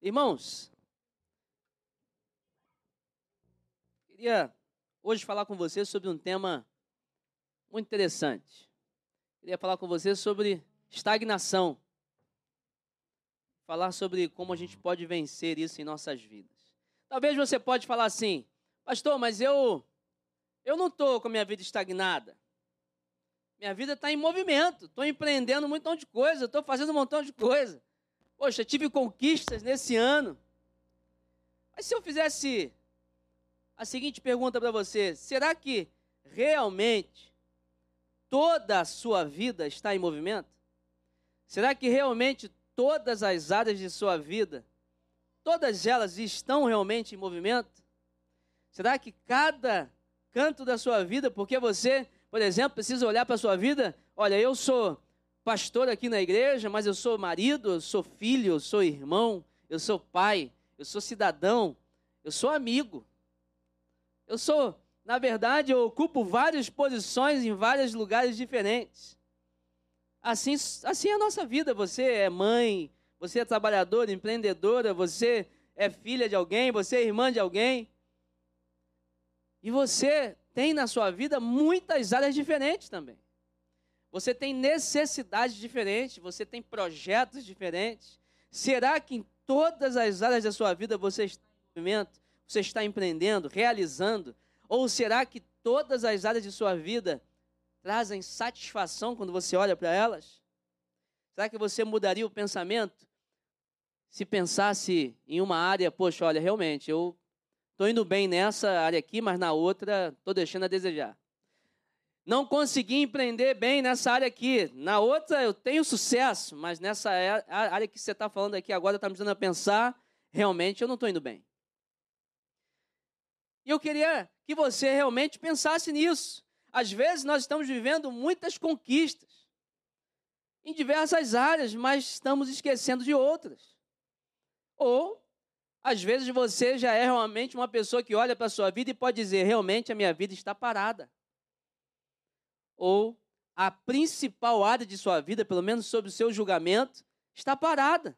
Irmãos, queria hoje falar com você sobre um tema muito interessante. Queria falar com você sobre estagnação. Falar sobre como a gente pode vencer isso em nossas vidas. Talvez você pode falar assim, pastor, mas eu eu não estou com a minha vida estagnada. Minha vida está em movimento. Estou empreendendo um montão de coisa. Estou fazendo um montão de coisa. Poxa, tive conquistas nesse ano. Mas se eu fizesse a seguinte pergunta para você: será que realmente toda a sua vida está em movimento? Será que realmente todas as áreas de sua vida, todas elas estão realmente em movimento? Será que cada canto da sua vida, porque você, por exemplo, precisa olhar para a sua vida, olha, eu sou pastor aqui na igreja, mas eu sou marido, eu sou filho, eu sou irmão, eu sou pai, eu sou cidadão, eu sou amigo. Eu sou, na verdade, eu ocupo várias posições em vários lugares diferentes. Assim, assim é a nossa vida. Você é mãe, você é trabalhadora, empreendedora, você é filha de alguém, você é irmã de alguém. E você tem na sua vida muitas áreas diferentes também. Você tem necessidades diferentes, você tem projetos diferentes. Será que em todas as áreas da sua vida você está em movimento, você está empreendendo, realizando? Ou será que todas as áreas de sua vida trazem satisfação quando você olha para elas? Será que você mudaria o pensamento se pensasse em uma área, poxa, olha, realmente, eu estou indo bem nessa área aqui, mas na outra estou deixando a desejar não consegui empreender bem nessa área aqui. Na outra eu tenho sucesso, mas nessa é, área que você está falando aqui agora está me dando a pensar, realmente eu não estou indo bem. E eu queria que você realmente pensasse nisso. Às vezes nós estamos vivendo muitas conquistas em diversas áreas, mas estamos esquecendo de outras. Ou, às vezes, você já é realmente uma pessoa que olha para a sua vida e pode dizer: realmente a minha vida está parada ou a principal área de sua vida, pelo menos sob o seu julgamento, está parada.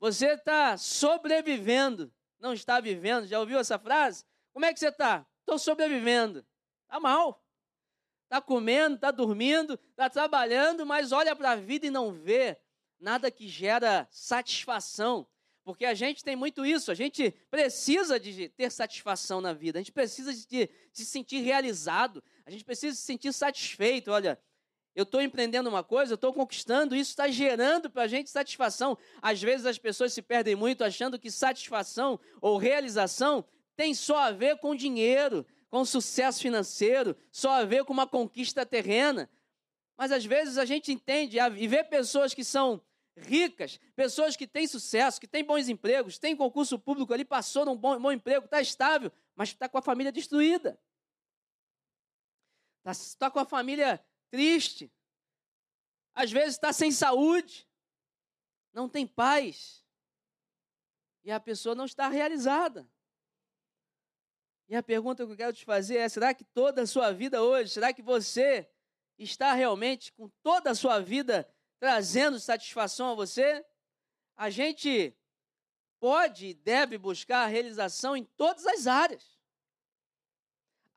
Você está sobrevivendo, não está vivendo. Já ouviu essa frase? Como é que você está? Estou sobrevivendo. Está mal. Está comendo, está dormindo, está trabalhando, mas olha para a vida e não vê nada que gera satisfação. Porque a gente tem muito isso, a gente precisa de ter satisfação na vida, a gente precisa de, se sentir realizado, a gente precisa se sentir satisfeito. Olha, eu estou empreendendo uma coisa, eu estou conquistando, isso está gerando para a gente satisfação. Às vezes as pessoas se perdem muito achando que satisfação ou realização tem só a ver com dinheiro, com sucesso financeiro, só a ver com uma conquista terrena. Mas às vezes a gente entende e vê pessoas que são ricas, pessoas que têm sucesso, que têm bons empregos, têm concurso público ali, passou num bom, bom emprego, está estável, mas está com a família destruída. Está tá com a família triste. Às vezes está sem saúde. Não tem paz. E a pessoa não está realizada. E a pergunta que eu quero te fazer é: será que toda a sua vida hoje, será que você está realmente com toda a sua vida trazendo satisfação a você? A gente pode e deve buscar a realização em todas as áreas.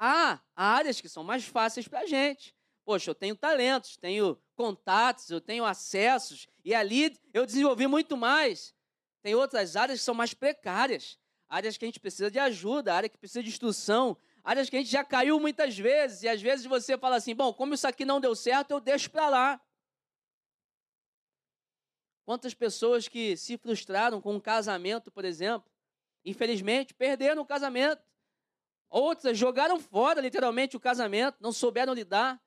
Há áreas que são mais fáceis para a gente. Poxa, eu tenho talentos, tenho contatos, eu tenho acessos, e ali eu desenvolvi muito mais. Tem outras áreas que são mais precárias, áreas que a gente precisa de ajuda, áreas que precisa de instrução, áreas que a gente já caiu muitas vezes, e às vezes você fala assim: bom, como isso aqui não deu certo, eu deixo para lá. Quantas pessoas que se frustraram com um casamento, por exemplo, infelizmente perderam o casamento. Outras jogaram fora, literalmente, o casamento, não souberam lidar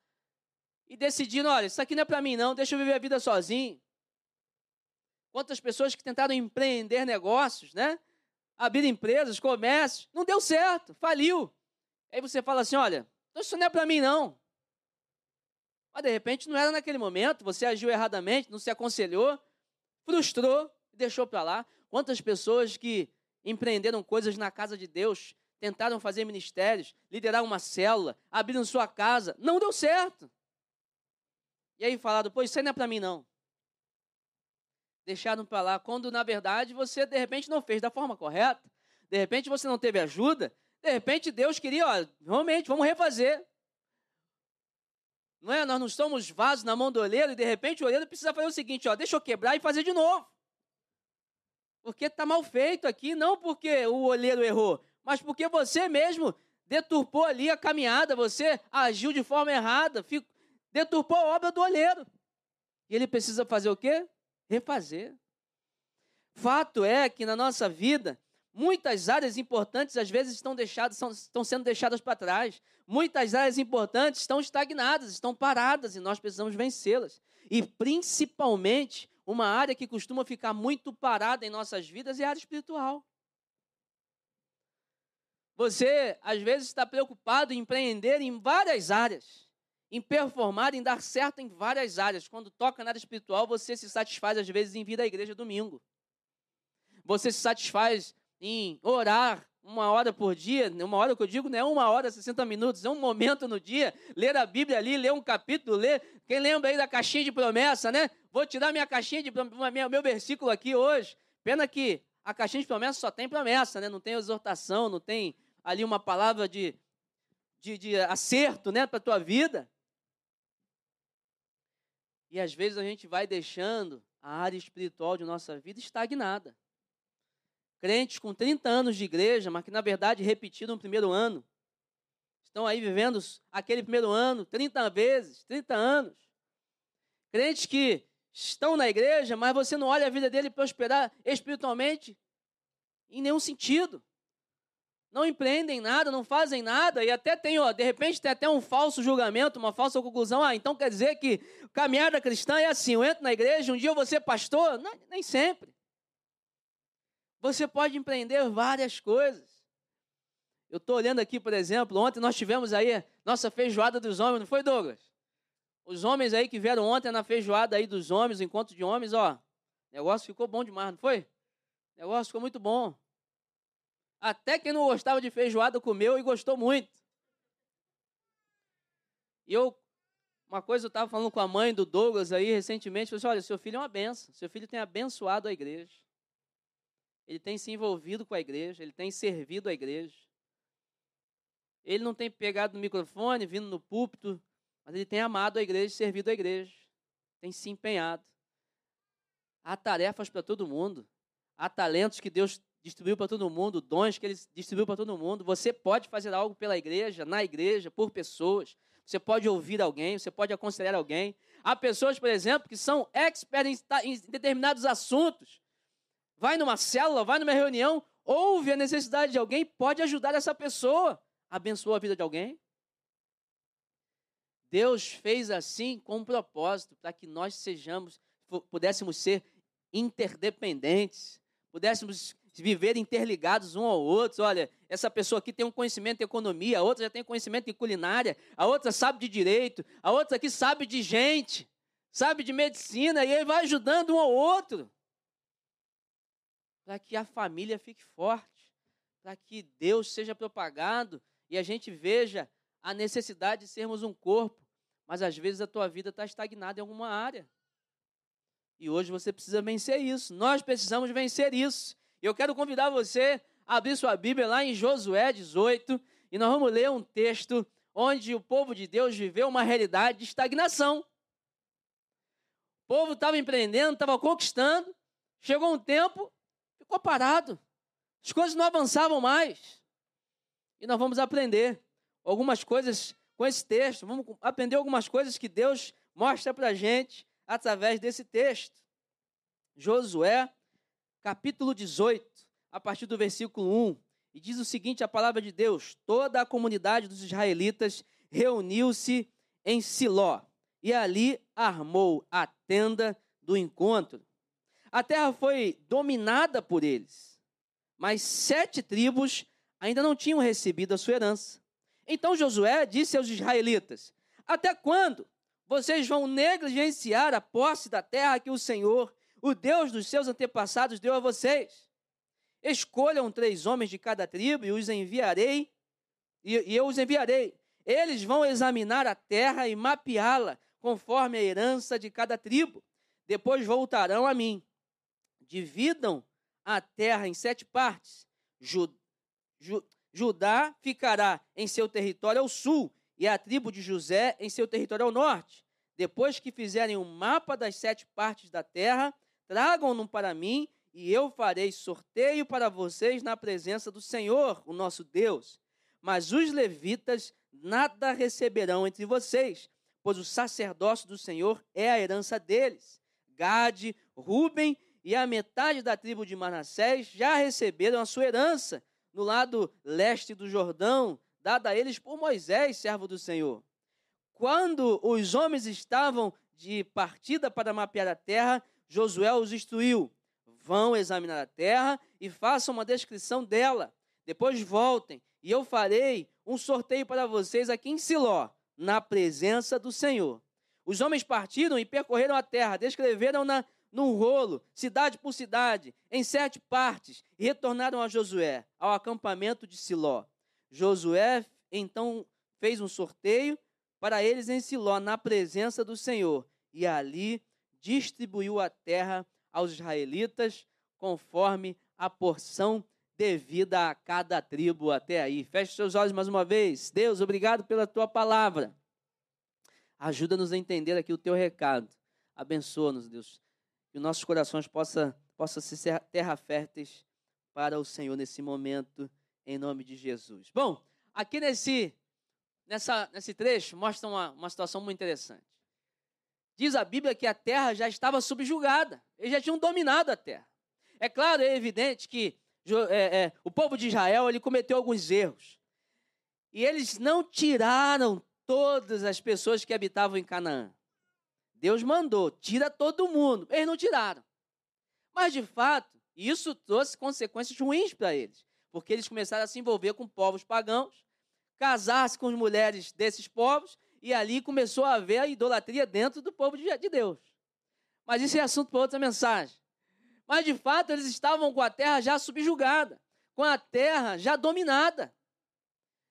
e decidiram: olha, isso aqui não é para mim, não, deixa eu viver a vida sozinho. Quantas pessoas que tentaram empreender negócios, né? Abrir empresas, comércios, não deu certo, faliu. Aí você fala assim: olha, então isso não é para mim, não. Mas de repente não era naquele momento, você agiu erradamente, não se aconselhou, frustrou e deixou para lá. Quantas pessoas que empreenderam coisas na casa de Deus, tentaram fazer ministérios, liderar uma célula, abriram sua casa, não deu certo. E aí falaram, pô, isso aí não é para mim não. deixaram para lá, quando na verdade você de repente não fez da forma correta, de repente você não teve ajuda, de repente Deus queria, ó, realmente, vamos refazer. Não é? Nós não somos vasos na mão do olheiro e de repente o olheiro precisa fazer o seguinte, ó, deixa eu quebrar e fazer de novo. Porque está mal feito aqui, não porque o olheiro errou, mas porque você mesmo deturpou ali a caminhada, você agiu de forma errada, deturpou a obra do olheiro. E ele precisa fazer o quê? refazer. Fato é que na nossa vida, muitas áreas importantes às vezes estão, deixadas, são, estão sendo deixadas para trás. Muitas áreas importantes estão estagnadas, estão paradas e nós precisamos vencê-las. E principalmente, uma área que costuma ficar muito parada em nossas vidas é a área espiritual. Você, às vezes, está preocupado em empreender em várias áreas em performar, em dar certo em várias áreas. Quando toca na área espiritual, você se satisfaz, às vezes, em vir à igreja domingo. Você se satisfaz em orar uma hora por dia, uma hora que eu digo não é uma hora, 60 minutos, é um momento no dia, ler a Bíblia ali, ler um capítulo, ler. Quem lembra aí da caixinha de promessa, né? Vou tirar minha caixinha de meu, meu versículo aqui hoje. Pena que a caixinha de promessa só tem promessa, né? Não tem exortação, não tem ali uma palavra de, de, de acerto, né, para a tua vida. E às vezes a gente vai deixando a área espiritual de nossa vida estagnada. Crentes com 30 anos de igreja, mas que na verdade repetiram o primeiro ano. Estão aí vivendo aquele primeiro ano 30 vezes, 30 anos. Crentes que estão na igreja, mas você não olha a vida dele prosperar espiritualmente em nenhum sentido não empreendem nada, não fazem nada, e até tem, ó, de repente tem até um falso julgamento, uma falsa conclusão. Ah, então quer dizer que caminhada cristã é assim: eu entro na igreja, um dia eu vou ser pastor? Não, nem sempre. Você pode empreender várias coisas. Eu estou olhando aqui, por exemplo, ontem nós tivemos aí nossa feijoada dos homens, não foi, Douglas? Os homens aí que vieram ontem na feijoada aí dos homens, encontro de homens, ó, negócio ficou bom demais, não foi? O negócio ficou muito bom. Até quem não gostava de feijoada comeu e gostou muito. E eu, uma coisa eu estava falando com a mãe do Douglas aí recentemente, falei assim, olha, seu filho é uma benção, seu filho tem abençoado a igreja. Ele tem se envolvido com a igreja, ele tem servido a igreja. Ele não tem pegado no microfone, vindo no púlpito, mas ele tem amado a igreja, servido a igreja. Tem se empenhado. Há tarefas para todo mundo. Há talentos que Deus distribuiu para todo mundo, dons que ele distribuiu para todo mundo. Você pode fazer algo pela igreja, na igreja, por pessoas. Você pode ouvir alguém, você pode aconselhar alguém. Há pessoas, por exemplo, que são experts em determinados assuntos. Vai numa célula, vai numa reunião, ouve a necessidade de alguém, pode ajudar essa pessoa, abençoa a vida de alguém. Deus fez assim com um propósito, para que nós sejamos, pudéssemos ser interdependentes, pudéssemos viver interligados um ao outro. Olha, essa pessoa aqui tem um conhecimento de economia, a outra já tem conhecimento de culinária, a outra sabe de direito, a outra aqui sabe de gente, sabe de medicina, e ele vai ajudando um ao outro. Para que a família fique forte, para que Deus seja propagado e a gente veja a necessidade de sermos um corpo. Mas às vezes a tua vida está estagnada em alguma área. E hoje você precisa vencer isso. Nós precisamos vencer isso. Eu quero convidar você a abrir sua Bíblia lá em Josué 18 e nós vamos ler um texto onde o povo de Deus viveu uma realidade de estagnação. O povo estava empreendendo, estava conquistando, chegou um tempo, ficou parado. As coisas não avançavam mais. E nós vamos aprender algumas coisas com esse texto. Vamos aprender algumas coisas que Deus mostra para a gente através desse texto. Josué capítulo 18, a partir do versículo 1, e diz o seguinte: a palavra de Deus: toda a comunidade dos israelitas reuniu-se em Siló e ali armou a tenda do encontro. A terra foi dominada por eles, mas sete tribos ainda não tinham recebido a sua herança. Então Josué disse aos israelitas: Até quando vocês vão negligenciar a posse da terra que o Senhor o Deus dos seus antepassados deu a vocês. Escolham três homens de cada tribo e os enviarei, e, e eu os enviarei. Eles vão examinar a terra e mapeá-la conforme a herança de cada tribo. Depois voltarão a mim. dividam a terra em sete partes. Ju, Ju, Judá ficará em seu território ao sul e a tribo de José em seu território ao norte. Depois que fizerem um mapa das sete partes da terra, tragam-no para mim e eu farei sorteio para vocês na presença do Senhor, o nosso Deus. Mas os levitas nada receberão entre vocês, pois o sacerdócio do Senhor é a herança deles. Gade, Ruben e a metade da tribo de Manassés já receberam a sua herança no lado leste do Jordão, dada a eles por Moisés, servo do Senhor. Quando os homens estavam de partida para mapear a terra, Josué os instruiu: vão examinar a terra e façam uma descrição dela. Depois voltem e eu farei um sorteio para vocês aqui em Siló, na presença do Senhor. Os homens partiram e percorreram a terra, descreveram-na num rolo, cidade por cidade, em sete partes, e retornaram a Josué, ao acampamento de Siló. Josué então fez um sorteio para eles em Siló, na presença do Senhor, e ali distribuiu a terra aos israelitas conforme a porção devida a cada tribo até aí. Feche seus olhos mais uma vez. Deus, obrigado pela tua palavra. Ajuda-nos a entender aqui o teu recado. Abençoa-nos, Deus que nossos corações possam possa ser terra férteis para o Senhor nesse momento, em nome de Jesus. Bom, aqui nesse, nessa, nesse trecho mostra uma, uma situação muito interessante. Diz a Bíblia que a terra já estava subjugada, eles já tinham dominado a terra. É claro, é evidente que é, é, o povo de Israel ele cometeu alguns erros. E eles não tiraram todas as pessoas que habitavam em Canaã. Deus mandou, tira todo mundo. Eles não tiraram. Mas, de fato, isso trouxe consequências ruins para eles, porque eles começaram a se envolver com povos pagãos, casar-se com as mulheres desses povos, e ali começou a haver a idolatria dentro do povo de Deus. Mas isso é assunto para outra mensagem. Mas, de fato, eles estavam com a terra já subjugada, com a terra já dominada.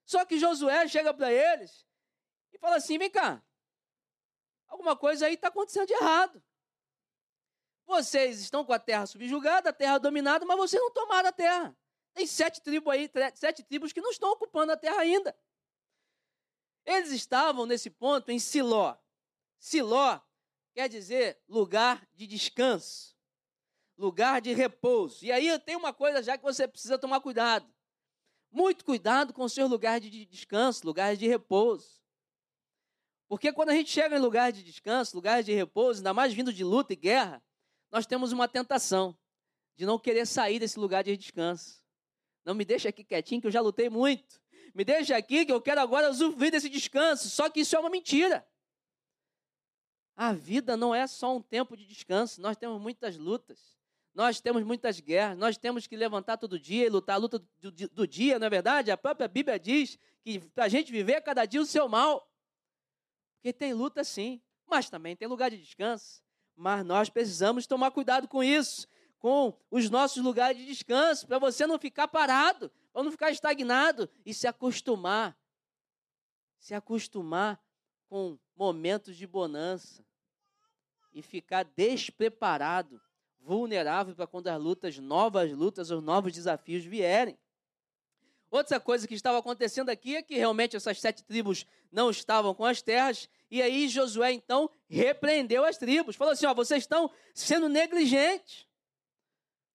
Só que Josué chega para eles e fala assim: vem cá, Alguma coisa aí está acontecendo de errado. Vocês estão com a terra subjugada, a terra dominada, mas vocês não tomaram a terra. Tem sete tribos aí, sete tribos que não estão ocupando a terra ainda. Eles estavam nesse ponto em Siló. Siló quer dizer lugar de descanso, lugar de repouso. E aí tem uma coisa já que você precisa tomar cuidado. Muito cuidado com o seu lugar de descanso, lugar de repouso. Porque quando a gente chega em lugar de descanso, lugar de repouso, ainda mais vindo de luta e guerra, nós temos uma tentação de não querer sair desse lugar de descanso. Não me deixa aqui quietinho que eu já lutei muito. Me deixa aqui que eu quero agora usufruir desse descanso. Só que isso é uma mentira. A vida não é só um tempo de descanso. Nós temos muitas lutas. Nós temos muitas guerras. Nós temos que levantar todo dia e lutar a luta do, do, dia, não é verdade? A própria Bíblia diz que para a gente viver cada dia o seu mal. Porque tem luta sim, mas também tem lugar de descanso. Mas nós precisamos tomar cuidado com isso, com os nossos lugares de descanso, para você não ficar parado, para não ficar estagnado e se acostumar. Se acostumar com momentos de bonança e ficar despreparado, vulnerável para quando as lutas, novas lutas, os novos desafios vierem. Outra coisa que estava acontecendo aqui é que realmente essas sete tribos não estavam com as terras e aí Josué então repreendeu as tribos. Falou assim: ó, vocês estão sendo negligentes.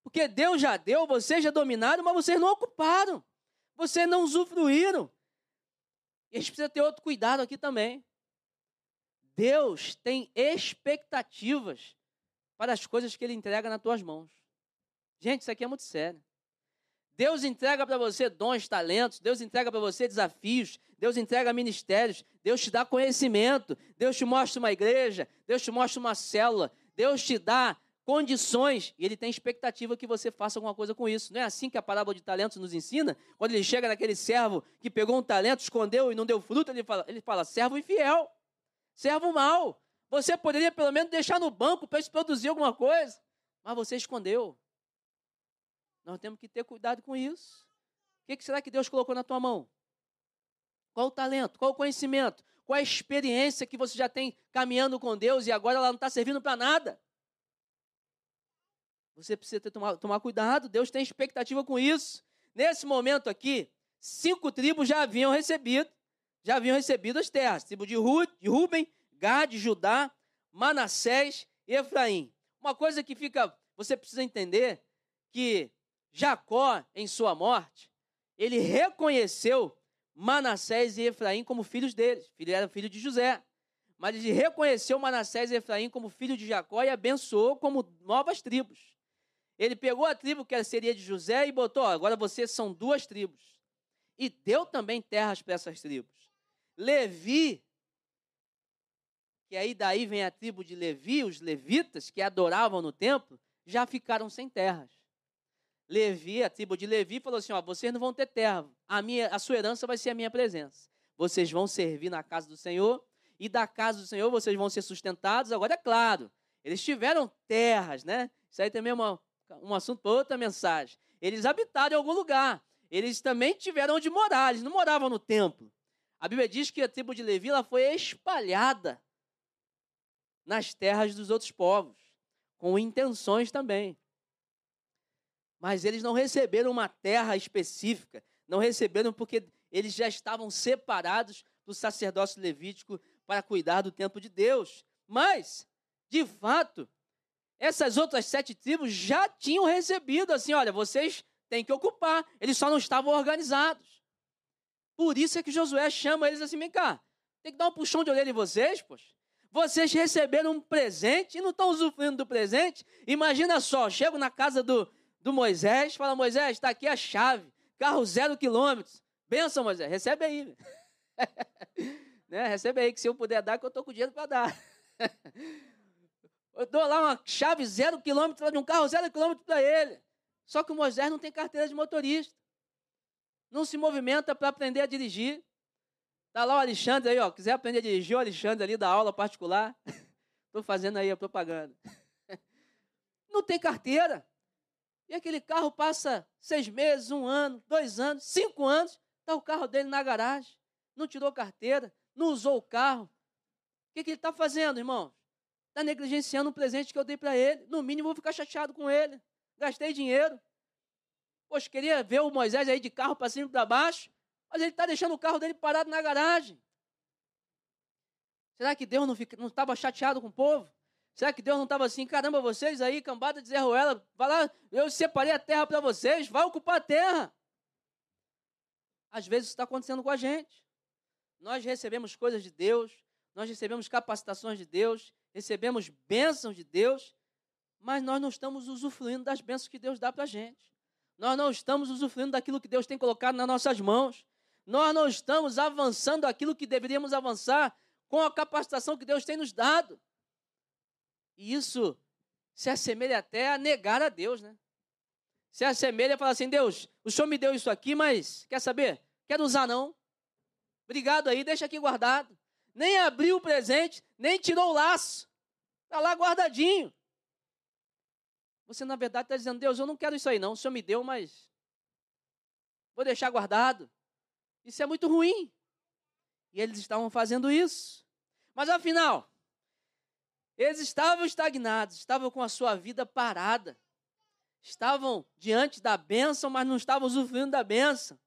Porque Deus já deu, vocês já dominaram, mas vocês não ocuparam. Vocês não usufruíram. E a gente precisa ter outro cuidado aqui também. Deus tem expectativas para as coisas que Ele entrega nas tuas mãos. Gente, isso aqui é muito sério. Deus entrega para você dons, talentos, Deus entrega para você desafios, Deus entrega ministérios, Deus te dá conhecimento, Deus te mostra uma igreja, Deus te mostra uma célula, Deus te dá condições e Ele tem expectativa que você faça alguma coisa com isso. Não é assim que a parábola de talentos nos ensina? Quando ele chega naquele servo que pegou um talento, escondeu e não deu fruto, ele fala, ele fala servo infiel, servo mau. Você poderia pelo menos deixar no banco para isso produzir alguma coisa, mas você escondeu. Nós temos que ter cuidado com isso. O que será que Deus colocou na tua mão? Qual o talento? Qual o conhecimento? Qual a experiência que você já tem caminhando com Deus e agora ela não está servindo para nada? Você precisa tomar, tomar cuidado, Deus tem expectativa com isso. Nesse momento aqui, cinco tribos já haviam recebido, já haviam recebido as terras. Tribo de, Ru, Ruben, Gad, Judá, Manassés e Efraim. Uma coisa que fica, você precisa entender, que Jacó, em sua morte, ele reconheceu Manassés e Efraim como filhos deles. Ele era filho de José. Mas ele reconheceu Manassés e Efraim como filho de Jacó e abençoou como novas tribos. Ele pegou a tribo que seria de José e botou: ó, agora vocês são duas tribos. E deu também terras para essas tribos. Levi, que aí daí vem a tribo de Levi, os levitas que adoravam no templo, já ficaram sem terras. Levi, a tribo de Levi, falou assim: ó, vocês não vão ter terra, a, minha, a sua herança vai ser a minha presença. Vocês vão servir na casa do Senhor, e da casa do Senhor vocês vão ser sustentados. Agora, é claro, eles tiveram terras, né? Isso aí também é uma, um assunto para outra mensagem. Eles habitaram em algum lugar. Eles também tiveram onde morar, eles não moravam no templo. A Bíblia diz que a tribo de Levi ela foi espalhada nas terras dos outros povos, com intenções também mas eles não receberam uma terra específica, não receberam porque eles já estavam separados do sacerdócio levítico para cuidar do templo de Deus. Mas, de fato, essas outras sete tribos já tinham recebido assim: olha, vocês têm que ocupar, eles só não estavam organizados. Por isso é que Josué chama eles assim: vem cá, tem que dar um puxão de orelha em vocês, poxa. Vocês receberam um presente e não estão usufruindo do presente. Imagina só, chego na casa do, do Moisés, fala, Moisés, está aqui a chave, carro zero quilômetros. Benção, Moisés, recebe aí. né? Recebe aí, que se eu puder dar, que eu estou com dinheiro para dar. eu dou lá uma chave zero quilômetro de um carro zero quilômetro para ele. Só que o Moisés não tem carteira de motorista. Não se movimenta para aprender a dirigir. Está lá o Alexandre aí, ó. Quiser aprender a dirigir, o Alexandre ali da aula particular. Estou fazendo aí a propaganda. Não tem carteira. E aquele carro passa seis meses, um ano, dois anos, cinco anos, está o carro dele na garagem, não tirou carteira, não usou o carro. O que, que ele está fazendo, irmão? Está negligenciando um presente que eu dei para ele. No mínimo, vou ficar chateado com ele. Gastei dinheiro. Poxa, queria ver o Moisés aí de carro para cima e para baixo, mas ele está deixando o carro dele parado na garagem. Será que Deus não estava chateado com o povo? Será que Deus não estava assim, caramba, vocês aí, cambada de Zé Ruela, vai lá, eu separei a terra para vocês, vai ocupar a terra. Às vezes isso está acontecendo com a gente. Nós recebemos coisas de Deus, nós recebemos capacitações de Deus, recebemos bênçãos de Deus, mas nós não estamos usufruindo das bênçãos que Deus dá para a gente. Nós não estamos usufruindo daquilo que Deus tem colocado nas nossas mãos. Nós não estamos avançando aquilo que deveríamos avançar com a capacitação que Deus tem nos dado. E isso se assemelha até a negar a Deus, né? Se assemelha a falar assim: Deus, o Senhor me deu isso aqui, mas quer saber? Quero usar não. Obrigado aí, deixa aqui guardado. Nem abriu o presente, nem tirou o laço. Está lá guardadinho. Você, na verdade, está dizendo: Deus, eu não quero isso aí não. O Senhor me deu, mas vou deixar guardado. Isso é muito ruim. E eles estavam fazendo isso. Mas afinal, eles estavam estagnados, estavam com a sua vida parada. Estavam diante da bênção, mas não estavam usufruindo da bênção.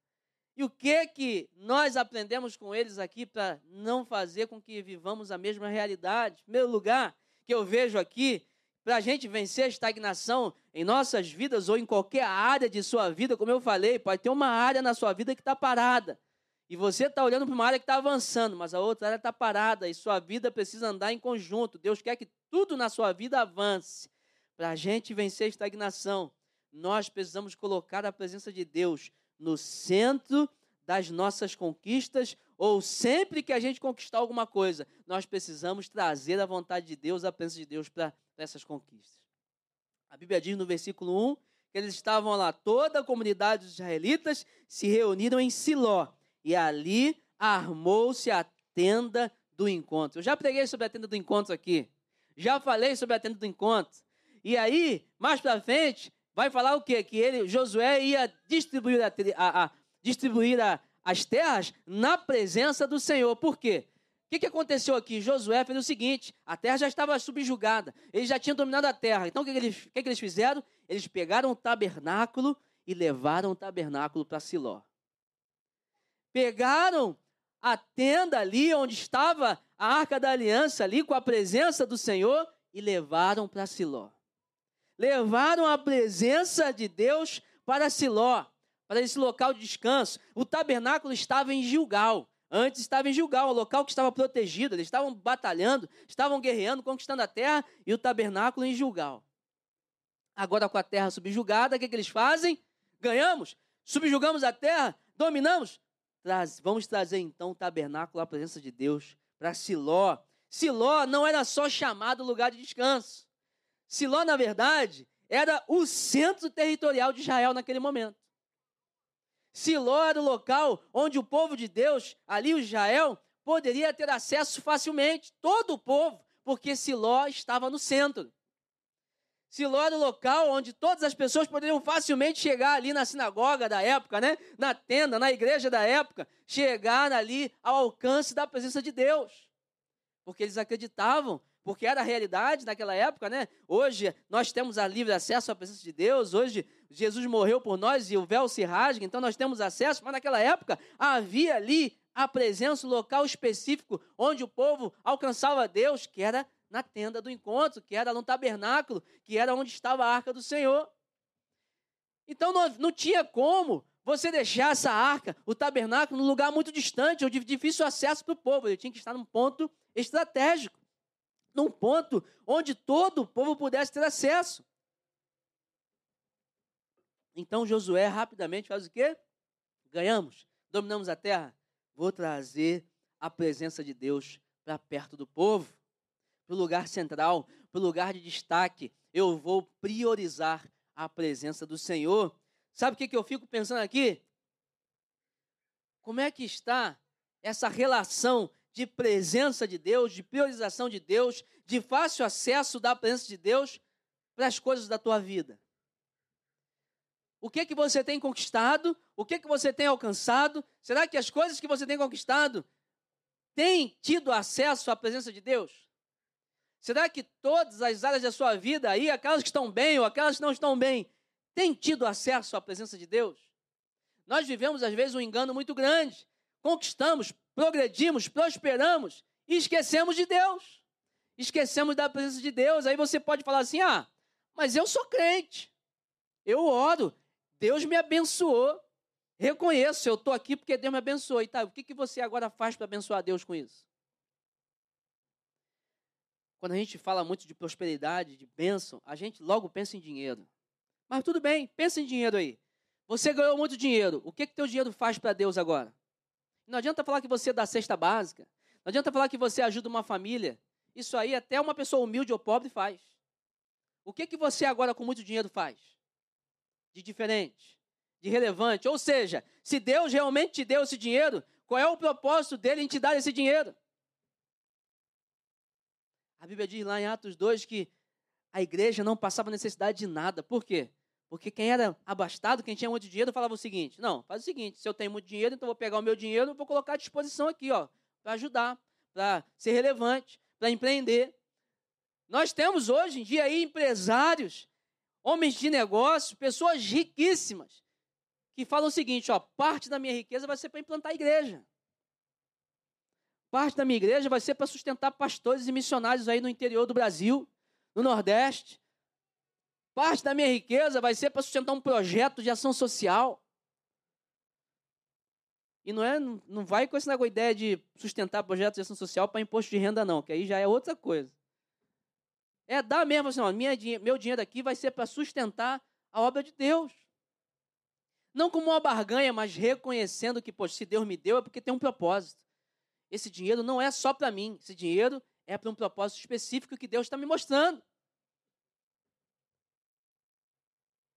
E o que que nós aprendemos com eles aqui para não fazer com que vivamos a mesma realidade? Em primeiro lugar, que eu vejo aqui, para a gente vencer a estagnação em nossas vidas ou em qualquer área de sua vida, como eu falei, pode ter uma área na sua vida que está parada. E você está olhando para uma área que está avançando, mas a outra área está parada e sua vida precisa andar em conjunto. Deus quer que tudo na sua vida avance. Para a gente vencer a estagnação, nós precisamos colocar a presença de Deus no centro das nossas conquistas, ou sempre que a gente conquistar alguma coisa, nós precisamos trazer a vontade de Deus, a presença de Deus para essas conquistas. A Bíblia diz no versículo 1 que eles estavam lá, toda a comunidade dos israelitas se reuniram em Siló e ali armou-se a tenda do encontro. Eu já preguei sobre a tenda do encontro aqui. Já falei sobre a tenda do encontro. E aí, mais para frente, vai falar o quê? Que ele, Josué ia distribuir, a, a, a distribuir a, as terras na presença do Senhor. Por quê? O que, que aconteceu aqui? Josué fez o seguinte: a terra já estava subjugada, eles já tinham dominado a terra. Então o que, que, eles, que, que eles fizeram? Eles pegaram o tabernáculo e levaram o tabernáculo para Siló. Pegaram a tenda ali onde estava a arca da aliança, ali com a presença do Senhor, e levaram para Siló. Levaram a presença de Deus para Siló, para esse local de descanso. O tabernáculo estava em Gilgal. Antes estava em Gilgal, o local que estava protegido. Eles estavam batalhando, estavam guerreando, conquistando a terra e o tabernáculo em Gilgal. Agora, com a terra subjugada, o que, que eles fazem? Ganhamos, subjugamos a terra, dominamos. Traz, vamos trazer então o tabernáculo à presença de Deus para Siló. Siló não era só chamado lugar de descanso. Siló, na verdade, era o centro territorial de Israel naquele momento. Siló era o local onde o povo de Deus, ali o Israel, poderia ter acesso facilmente, todo o povo, porque Siló estava no centro. Siló era o local onde todas as pessoas poderiam facilmente chegar ali na sinagoga da época, né? na tenda, na igreja da época, chegar ali ao alcance da presença de Deus. Porque eles acreditavam, porque era a realidade naquela época, né? Hoje nós temos a livre acesso à presença de Deus, hoje Jesus morreu por nós e o véu se rasga, então nós temos acesso, mas naquela época havia ali a presença, um local específico onde o povo alcançava Deus, que era na tenda do encontro, que era no tabernáculo, que era onde estava a arca do Senhor. Então não, não tinha como você deixar essa arca, o tabernáculo, num lugar muito distante ou de difícil acesso para o povo. Ele tinha que estar num ponto estratégico, num ponto onde todo o povo pudesse ter acesso. Então Josué rapidamente faz o quê? Ganhamos, dominamos a terra. Vou trazer a presença de Deus para perto do povo para o lugar central, para o lugar de destaque. Eu vou priorizar a presença do Senhor. Sabe o que, que eu fico pensando aqui? Como é que está essa relação de presença de Deus, de priorização de Deus, de fácil acesso da presença de Deus para as coisas da tua vida? O que que você tem conquistado? O que que você tem alcançado? Será que as coisas que você tem conquistado têm tido acesso à presença de Deus? Será que todas as áreas da sua vida aí, aquelas que estão bem ou aquelas que não estão bem, têm tido acesso à presença de Deus? Nós vivemos, às vezes, um engano muito grande. Conquistamos, progredimos, prosperamos e esquecemos de Deus. Esquecemos da presença de Deus. Aí você pode falar assim: ah, mas eu sou crente. Eu oro. Deus me abençoou. Reconheço, eu estou aqui porque Deus me abençoou. E tá, o que, que você agora faz para abençoar Deus com isso? Quando a gente fala muito de prosperidade, de bênção, a gente logo pensa em dinheiro. Mas tudo bem, pensa em dinheiro aí. Você ganhou muito dinheiro. O que que teu dinheiro faz para Deus agora? Não adianta falar que você dá cesta básica. Não adianta falar que você ajuda uma família. Isso aí até uma pessoa humilde ou pobre faz. O que que você agora com muito dinheiro faz? De diferente, de relevante. Ou seja, se Deus realmente te deu esse dinheiro, qual é o propósito dele em te dar esse dinheiro? A Bíblia diz lá em Atos 2 que a igreja não passava necessidade de nada. Por quê? Porque quem era abastado, quem tinha muito dinheiro, falava o seguinte: não, faz o seguinte, se eu tenho muito dinheiro, então vou pegar o meu dinheiro e vou colocar à disposição aqui, ó, para ajudar, para ser relevante, para empreender. Nós temos hoje em dia aí empresários, homens de negócio, pessoas riquíssimas, que falam o seguinte: ó, parte da minha riqueza vai ser para implantar a igreja. Parte da minha igreja vai ser para sustentar pastores e missionários aí no interior do Brasil, no Nordeste. Parte da minha riqueza vai ser para sustentar um projeto de ação social. E não é, não vai com essa ideia de sustentar projetos de ação social para imposto de renda, não, que aí já é outra coisa. É dar mesmo assim, ó, minha, meu dinheiro aqui vai ser para sustentar a obra de Deus. Não como uma barganha, mas reconhecendo que, poxa, se Deus me deu é porque tem um propósito esse dinheiro não é só para mim, esse dinheiro é para um propósito específico que Deus está me mostrando.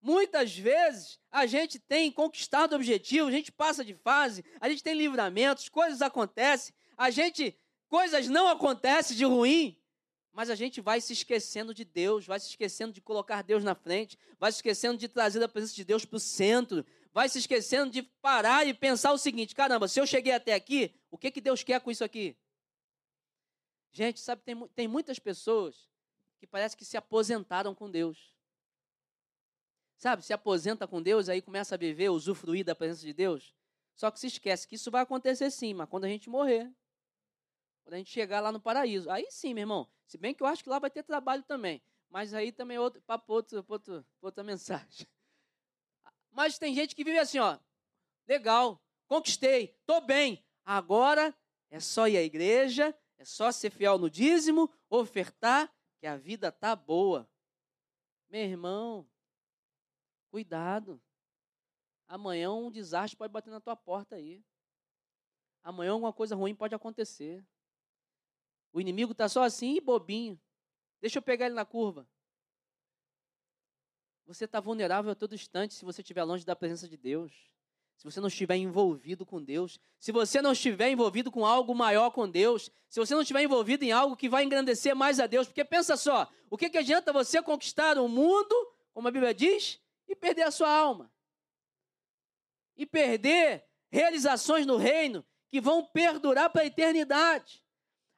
Muitas vezes a gente tem conquistado objetivos, a gente passa de fase, a gente tem livramentos, coisas acontecem, a gente coisas não acontecem de ruim, mas a gente vai se esquecendo de Deus, vai se esquecendo de colocar Deus na frente, vai se esquecendo de trazer a presença de Deus para o centro, vai se esquecendo de parar e pensar o seguinte: caramba, se eu cheguei até aqui, o que, que Deus quer com isso aqui? Gente, sabe, tem, tem muitas pessoas que parece que se aposentaram com Deus. Sabe, se aposenta com Deus, aí começa a viver, usufruir da presença de Deus. Só que se esquece que isso vai acontecer sim, mas quando a gente morrer. Quando a gente chegar lá no paraíso. Aí sim, meu irmão. Se bem que eu acho que lá vai ter trabalho também. Mas aí também é outro, papo, outro, outro, outra mensagem. Mas tem gente que vive assim, ó. Legal, conquistei, tô bem. Agora é só ir à igreja, é só ser fiel no dízimo, ofertar, que a vida tá boa. Meu irmão, cuidado. Amanhã um desastre pode bater na tua porta aí. Amanhã alguma coisa ruim pode acontecer. O inimigo está só assim, bobinho. Deixa eu pegar ele na curva. Você está vulnerável a todo instante se você estiver longe da presença de Deus. Se você não estiver envolvido com Deus. Se você não estiver envolvido com algo maior com Deus. Se você não estiver envolvido em algo que vai engrandecer mais a Deus. Porque pensa só: o que, que adianta você conquistar o mundo, como a Bíblia diz, e perder a sua alma? E perder realizações no reino que vão perdurar para a eternidade.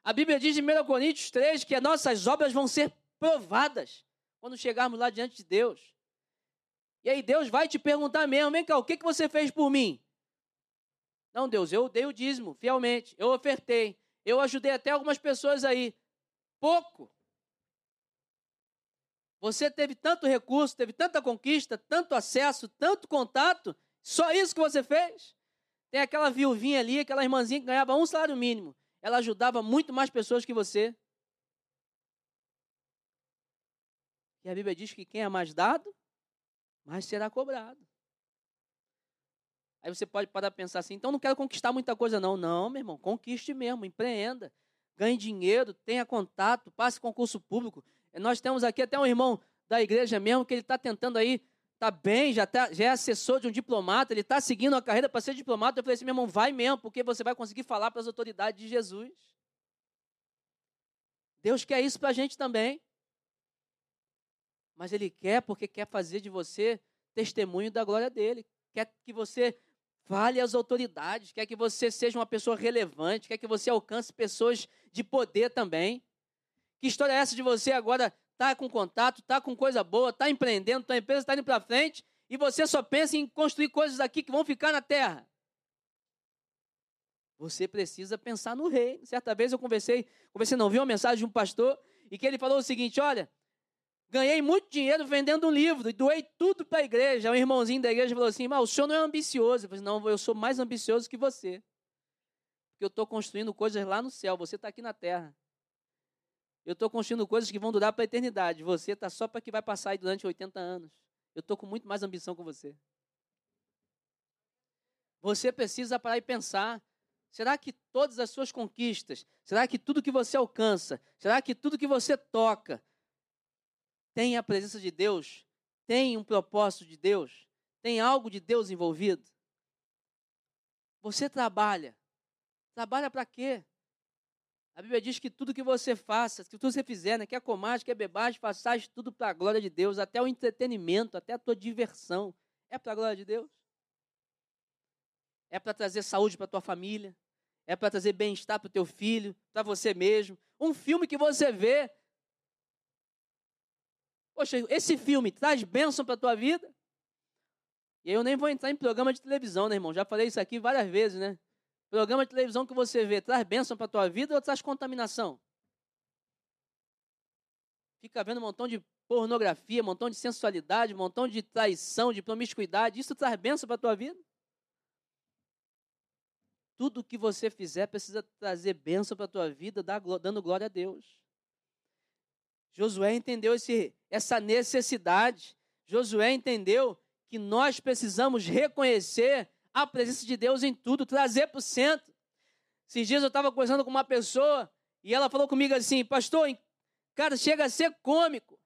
A Bíblia diz em 1 Coríntios 3 que as nossas obras vão ser provadas quando chegarmos lá diante de Deus. E aí Deus vai te perguntar mesmo, vem cá, o que, que você fez por mim? Não, Deus, eu dei o dízimo fielmente, eu ofertei, eu ajudei até algumas pessoas aí. Pouco. Você teve tanto recurso, teve tanta conquista, tanto acesso, tanto contato, só isso que você fez? Tem aquela viuvinha ali, aquela irmãzinha que ganhava um salário mínimo ela ajudava muito mais pessoas que você. E a Bíblia diz que quem é mais dado, mais será cobrado. Aí você pode parar pensar assim, então não quero conquistar muita coisa, não. Não, meu irmão, conquiste mesmo, empreenda, ganhe dinheiro, tenha contato, passe concurso público. Nós temos aqui até um irmão da igreja mesmo que ele está tentando aí está bem, já, tá, já é assessor de um diplomata, ele está seguindo a carreira para ser diplomata. Eu falei assim, meu irmão, vai mesmo, porque você vai conseguir falar para as autoridades de Jesus. Deus quer isso para a gente também. Mas Ele quer porque quer fazer de você testemunho da glória dele. Quer que você fale às autoridades, quer que você seja uma pessoa relevante, quer que você alcance pessoas de poder também. Que história é essa de você agora está com contato, está com coisa boa, está empreendendo, tua empresa está indo para frente, e você só pensa em construir coisas aqui que vão ficar na terra. Você precisa pensar no rei. Certa vez eu conversei, conversei não, vi uma mensagem de um pastor, e que ele falou o seguinte: olha, ganhei muito dinheiro vendendo um livro e doei tudo para a igreja. Um irmãozinho da igreja falou assim: mas o senhor não é ambicioso. Eu falei, não, eu sou mais ambicioso que você. Porque eu estou construindo coisas lá no céu, você está aqui na terra. Eu estou construindo coisas que vão durar para a eternidade. Você está só para que vai passar aí durante 80 anos. Eu estou com muito mais ambição que você. Você precisa parar e pensar: será que todas as suas conquistas, será que tudo que você alcança, será que tudo que você toca tem a presença de Deus? Tem um propósito de Deus? Tem algo de Deus envolvido? Você trabalha. Trabalha para quê? A Bíblia diz que tudo que você faça, que tudo que você fizer, né, quer comais, quer bebagem, façais tudo para a glória de Deus, até o entretenimento, até a tua diversão. É para a glória de Deus? É para trazer saúde para tua família? É para trazer bem-estar para o teu filho, para você mesmo? Um filme que você vê. Poxa, esse filme traz bênção para tua vida? E eu nem vou entrar em programa de televisão, né, irmão? Já falei isso aqui várias vezes, né? Programa de televisão que você vê traz bênção para a tua vida ou traz contaminação? Fica vendo um montão de pornografia, um montão de sensualidade, um montão de traição, de promiscuidade. Isso traz bênção para a tua vida? Tudo que você fizer precisa trazer bênção para a tua vida, dando glória a Deus. Josué entendeu esse, essa necessidade. Josué entendeu que nós precisamos reconhecer a presença de Deus em tudo, trazer para o centro. Esses dias eu estava conversando com uma pessoa e ela falou comigo assim, pastor, cara, chega a ser cômico.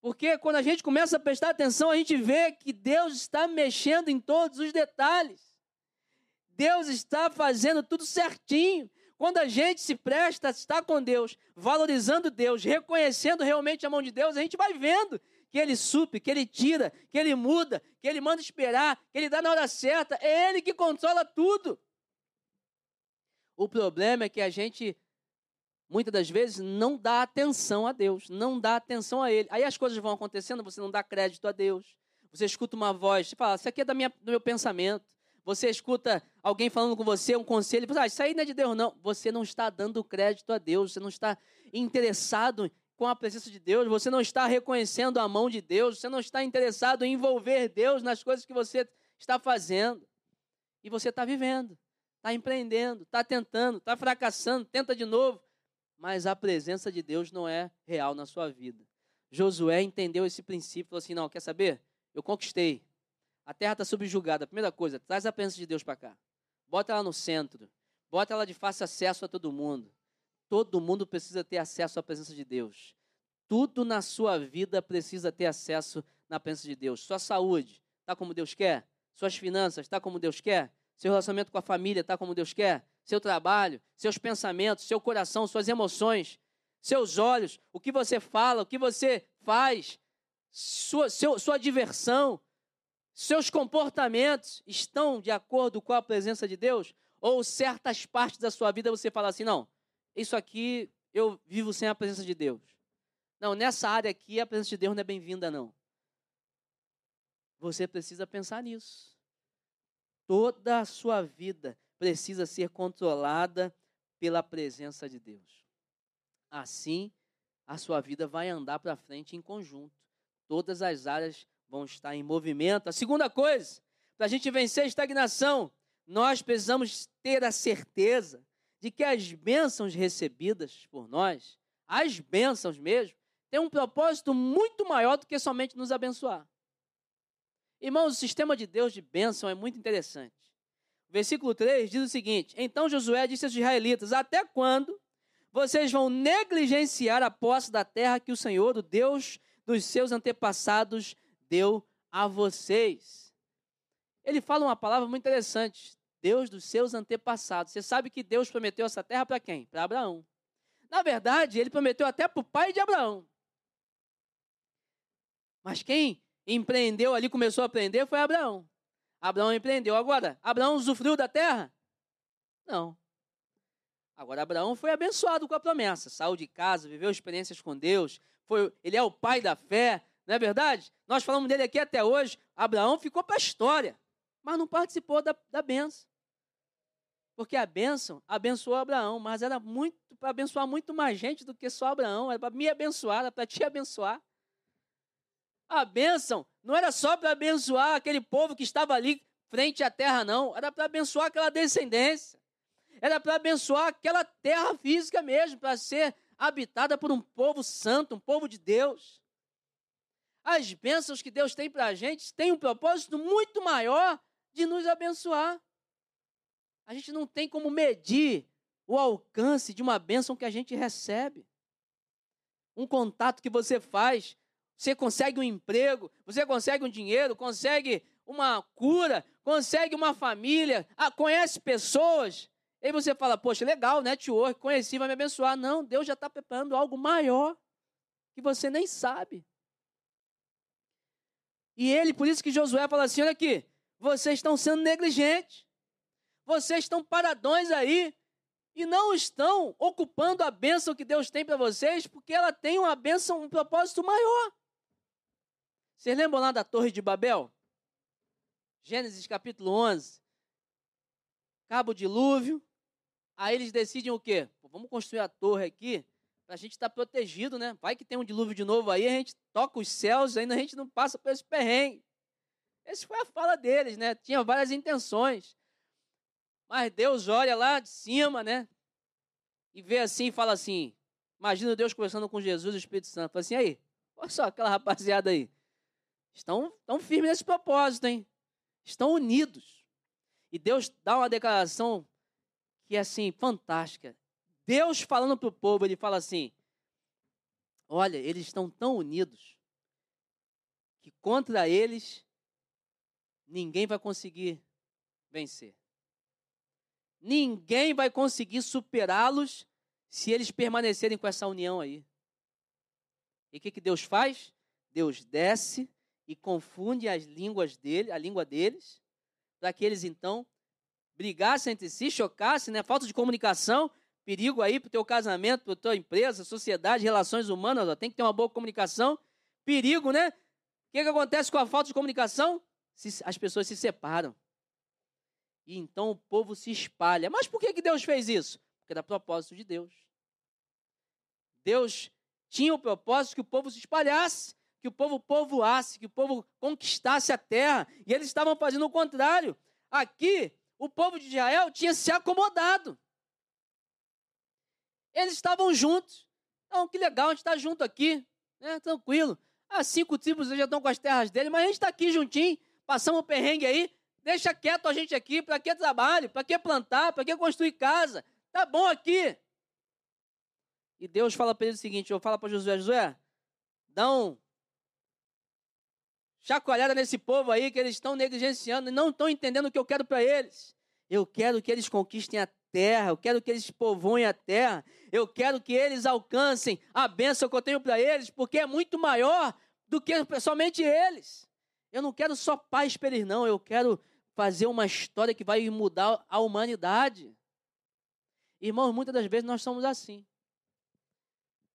Porque quando a gente começa a prestar atenção, a gente vê que Deus está mexendo em todos os detalhes. Deus está fazendo tudo certinho. Quando a gente se presta a estar com Deus, valorizando Deus, reconhecendo realmente a mão de Deus, a gente vai vendo que ele supre, que ele tira, que ele muda, que ele manda esperar, que ele dá na hora certa. É ele que controla tudo. O problema é que a gente muitas das vezes não dá atenção a Deus, não dá atenção a Ele. Aí as coisas vão acontecendo, você não dá crédito a Deus. Você escuta uma voz, você fala, isso aqui é da minha, do meu pensamento. Você escuta alguém falando com você, um conselho, e fala, ah, isso aí não é de Deus, não. Você não está dando crédito a Deus, você não está interessado com a presença de Deus, você não está reconhecendo a mão de Deus, você não está interessado em envolver Deus nas coisas que você está fazendo. E você está vivendo, está empreendendo, está tentando, está fracassando, tenta de novo, mas a presença de Deus não é real na sua vida. Josué entendeu esse princípio, falou assim: não, quer saber? Eu conquistei. A terra está subjugada. Primeira coisa, traz a presença de Deus para cá. Bota ela no centro. Bota ela de fácil acesso a todo mundo. Todo mundo precisa ter acesso à presença de Deus. Tudo na sua vida precisa ter acesso na presença de Deus. Sua saúde está como Deus quer. Suas finanças está como Deus quer. Seu relacionamento com a família está como Deus quer. Seu trabalho, seus pensamentos, seu coração, suas emoções, seus olhos, o que você fala, o que você faz, sua, seu, sua diversão, seus comportamentos estão de acordo com a presença de Deus? Ou certas partes da sua vida você fala assim, não, isso aqui eu vivo sem a presença de Deus. Não, nessa área aqui a presença de Deus não é bem-vinda, não. Você precisa pensar nisso. Toda a sua vida precisa ser controlada pela presença de Deus. Assim, a sua vida vai andar para frente em conjunto. Todas as áreas vão estar em movimento. A segunda coisa, para a gente vencer a estagnação, nós precisamos ter a certeza de que as bênçãos recebidas por nós, as bênçãos mesmo, têm um propósito muito maior do que somente nos abençoar. Irmãos, o sistema de Deus de bênção é muito interessante. O versículo 3 diz o seguinte: Então Josué disse aos israelitas: Até quando vocês vão negligenciar a posse da terra que o Senhor, o Deus dos seus antepassados, deu a vocês? Ele fala uma palavra muito interessante. Deus dos seus antepassados. Você sabe que Deus prometeu essa terra para quem? Para Abraão. Na verdade, ele prometeu até para o pai de Abraão. Mas quem empreendeu ali, começou a aprender, foi Abraão. Abraão empreendeu. Agora, Abraão usufruiu da terra? Não. Agora, Abraão foi abençoado com a promessa. Saiu de casa, viveu experiências com Deus. Foi, ele é o pai da fé, não é verdade? Nós falamos dele aqui até hoje. Abraão ficou para a história, mas não participou da, da benção. Porque a bênção abençoou Abraão, mas era muito para abençoar muito mais gente do que só Abraão. Era para me abençoar, era para te abençoar. A bênção não era só para abençoar aquele povo que estava ali frente à terra, não. Era para abençoar aquela descendência. Era para abençoar aquela terra física mesmo, para ser habitada por um povo santo, um povo de Deus. As bênçãos que Deus tem para a gente têm um propósito muito maior de nos abençoar. A gente não tem como medir o alcance de uma bênção que a gente recebe. Um contato que você faz, você consegue um emprego, você consegue um dinheiro, consegue uma cura, consegue uma família, ah, conhece pessoas. E você fala, poxa, legal, network, conheci, vai me abençoar. Não, Deus já está preparando algo maior que você nem sabe. E ele, por isso que Josué fala assim: olha aqui, vocês estão sendo negligentes. Vocês estão paradões aí e não estão ocupando a bênção que Deus tem para vocês, porque ela tem uma bênção, um propósito maior. Vocês lembram lá da Torre de Babel? Gênesis capítulo 11. Cabo dilúvio. Aí eles decidem o quê? Pô, vamos construir a torre aqui para a gente estar tá protegido, né? Vai que tem um dilúvio de novo aí, a gente toca os céus, ainda a gente não passa por esse perrengue. Essa foi a fala deles, né? Tinha várias intenções. Mas Deus olha lá de cima, né? E vê assim e fala assim: Imagina Deus conversando com Jesus e o Espírito Santo. Fala assim: aí, olha só aquela rapaziada aí. Estão, estão firmes nesse propósito, hein? Estão unidos. E Deus dá uma declaração que é assim, fantástica. Deus falando para o povo, ele fala assim: Olha, eles estão tão unidos que contra eles ninguém vai conseguir vencer. Ninguém vai conseguir superá-los se eles permanecerem com essa união aí. E o que, que Deus faz? Deus desce e confunde as línguas dele, a língua deles, para que eles então brigassem entre si, chocassem, né? falta de comunicação, perigo aí para o teu casamento, para a tua empresa, sociedade, relações humanas, ó, tem que ter uma boa comunicação. Perigo, né? O que, que acontece com a falta de comunicação? Se, as pessoas se separam. E então o povo se espalha. Mas por que, que Deus fez isso? Porque era propósito de Deus. Deus tinha o propósito que o povo se espalhasse, que o povo povoasse, que o povo conquistasse a terra. E eles estavam fazendo o contrário. Aqui, o povo de Israel tinha se acomodado. Eles estavam juntos. Então, que legal, a gente está junto aqui, né? tranquilo. As cinco tribos já estão com as terras dele, mas a gente está aqui juntinho, passamos o perrengue aí, deixa quieto a gente aqui, para que trabalho, para que plantar, para que construir casa, tá bom aqui. E Deus fala para ele o seguinte: eu falo para Josué, Josué, dá um chacoalhada nesse povo aí que eles estão negligenciando e não estão entendendo o que eu quero para eles. Eu quero que eles conquistem a terra, eu quero que eles povoem a terra, eu quero que eles alcancem a bênção que eu tenho para eles, porque é muito maior do que somente eles. Eu não quero só paz para eles, não, eu quero fazer uma história que vai mudar a humanidade. Irmãos, muitas das vezes nós somos assim.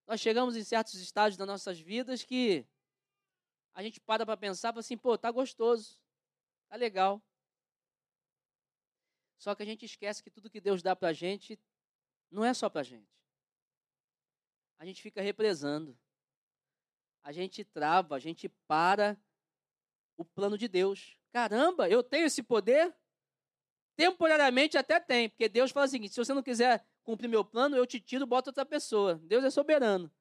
Nós chegamos em certos estágios das nossas vidas que a gente para para pensar, assim, pô, tá gostoso, tá legal. Só que a gente esquece que tudo que Deus dá para a gente não é só para a gente. A gente fica represando. A gente trava, a gente para o plano de Deus. Caramba, eu tenho esse poder? Temporariamente até tem, porque Deus fala o seguinte: se você não quiser cumprir meu plano, eu te tiro boto outra pessoa. Deus é soberano.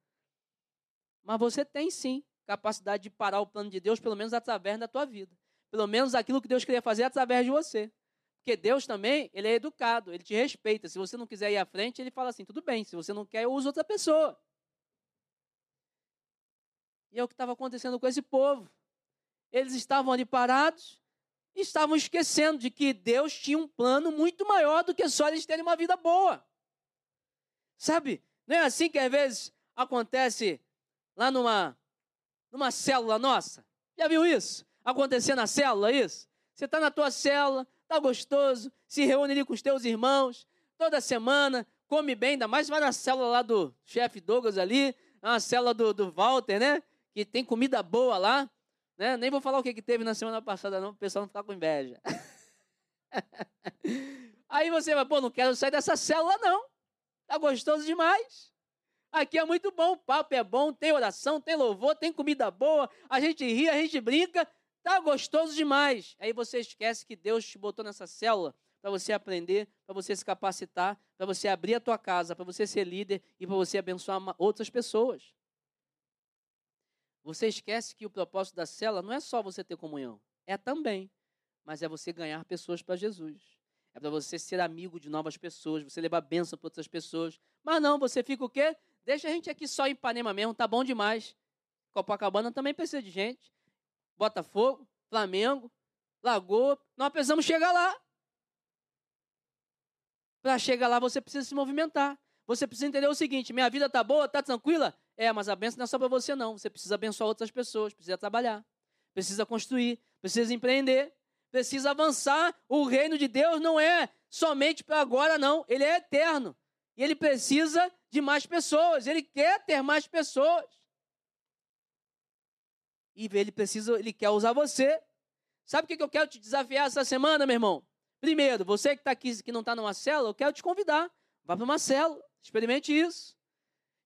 Mas você tem sim capacidade de parar o plano de Deus, pelo menos através da tua vida. Pelo menos aquilo que Deus queria fazer através de você. Porque Deus também, ele é educado, ele te respeita. Se você não quiser ir à frente, ele fala assim: tudo bem, se você não quer, eu uso outra pessoa. E é o que estava acontecendo com esse povo. Eles estavam ali parados, e estavam esquecendo de que Deus tinha um plano muito maior do que só eles terem uma vida boa. Sabe? Não é assim que às vezes acontece lá numa, numa célula nossa? Já viu isso? Acontecer na célula, isso? Você está na tua célula, está gostoso, se reúne ali com os teus irmãos, toda semana, come bem, ainda mais vai na célula lá do chefe Douglas ali, na célula do, do Walter, né? Que tem comida boa lá. Né? Nem vou falar o que, que teve na semana passada, não, para o pessoal não ficar com inveja. Aí você vai, pô, não quero sair dessa célula, não. Tá gostoso demais. Aqui é muito bom, o papo é bom, tem oração, tem louvor, tem comida boa, a gente ri, a gente brinca, tá gostoso demais. Aí você esquece que Deus te botou nessa célula para você aprender, para você se capacitar, para você abrir a tua casa, para você ser líder e para você abençoar outras pessoas. Você esquece que o propósito da cela não é só você ter comunhão, é também, mas é você ganhar pessoas para Jesus. É para você ser amigo de novas pessoas, você levar bênção para outras pessoas. Mas não, você fica o quê? Deixa a gente aqui só em Ipanema mesmo, tá bom demais. Copacabana também precisa de gente. Botafogo, Flamengo, Lagoa, nós precisamos chegar lá. Para chegar lá, você precisa se movimentar. Você precisa entender o seguinte: minha vida tá boa, tá tranquila? É, mas a benção não é só para você, não. Você precisa abençoar outras pessoas, precisa trabalhar, precisa construir, precisa empreender, precisa avançar. O reino de Deus não é somente para agora, não. Ele é eterno. E ele precisa de mais pessoas. Ele quer ter mais pessoas. E ele precisa, ele quer usar você. Sabe o que eu quero te desafiar essa semana, meu irmão? Primeiro, você que está aqui, que não está numa célula, eu quero te convidar. Vá para uma célula, experimente isso.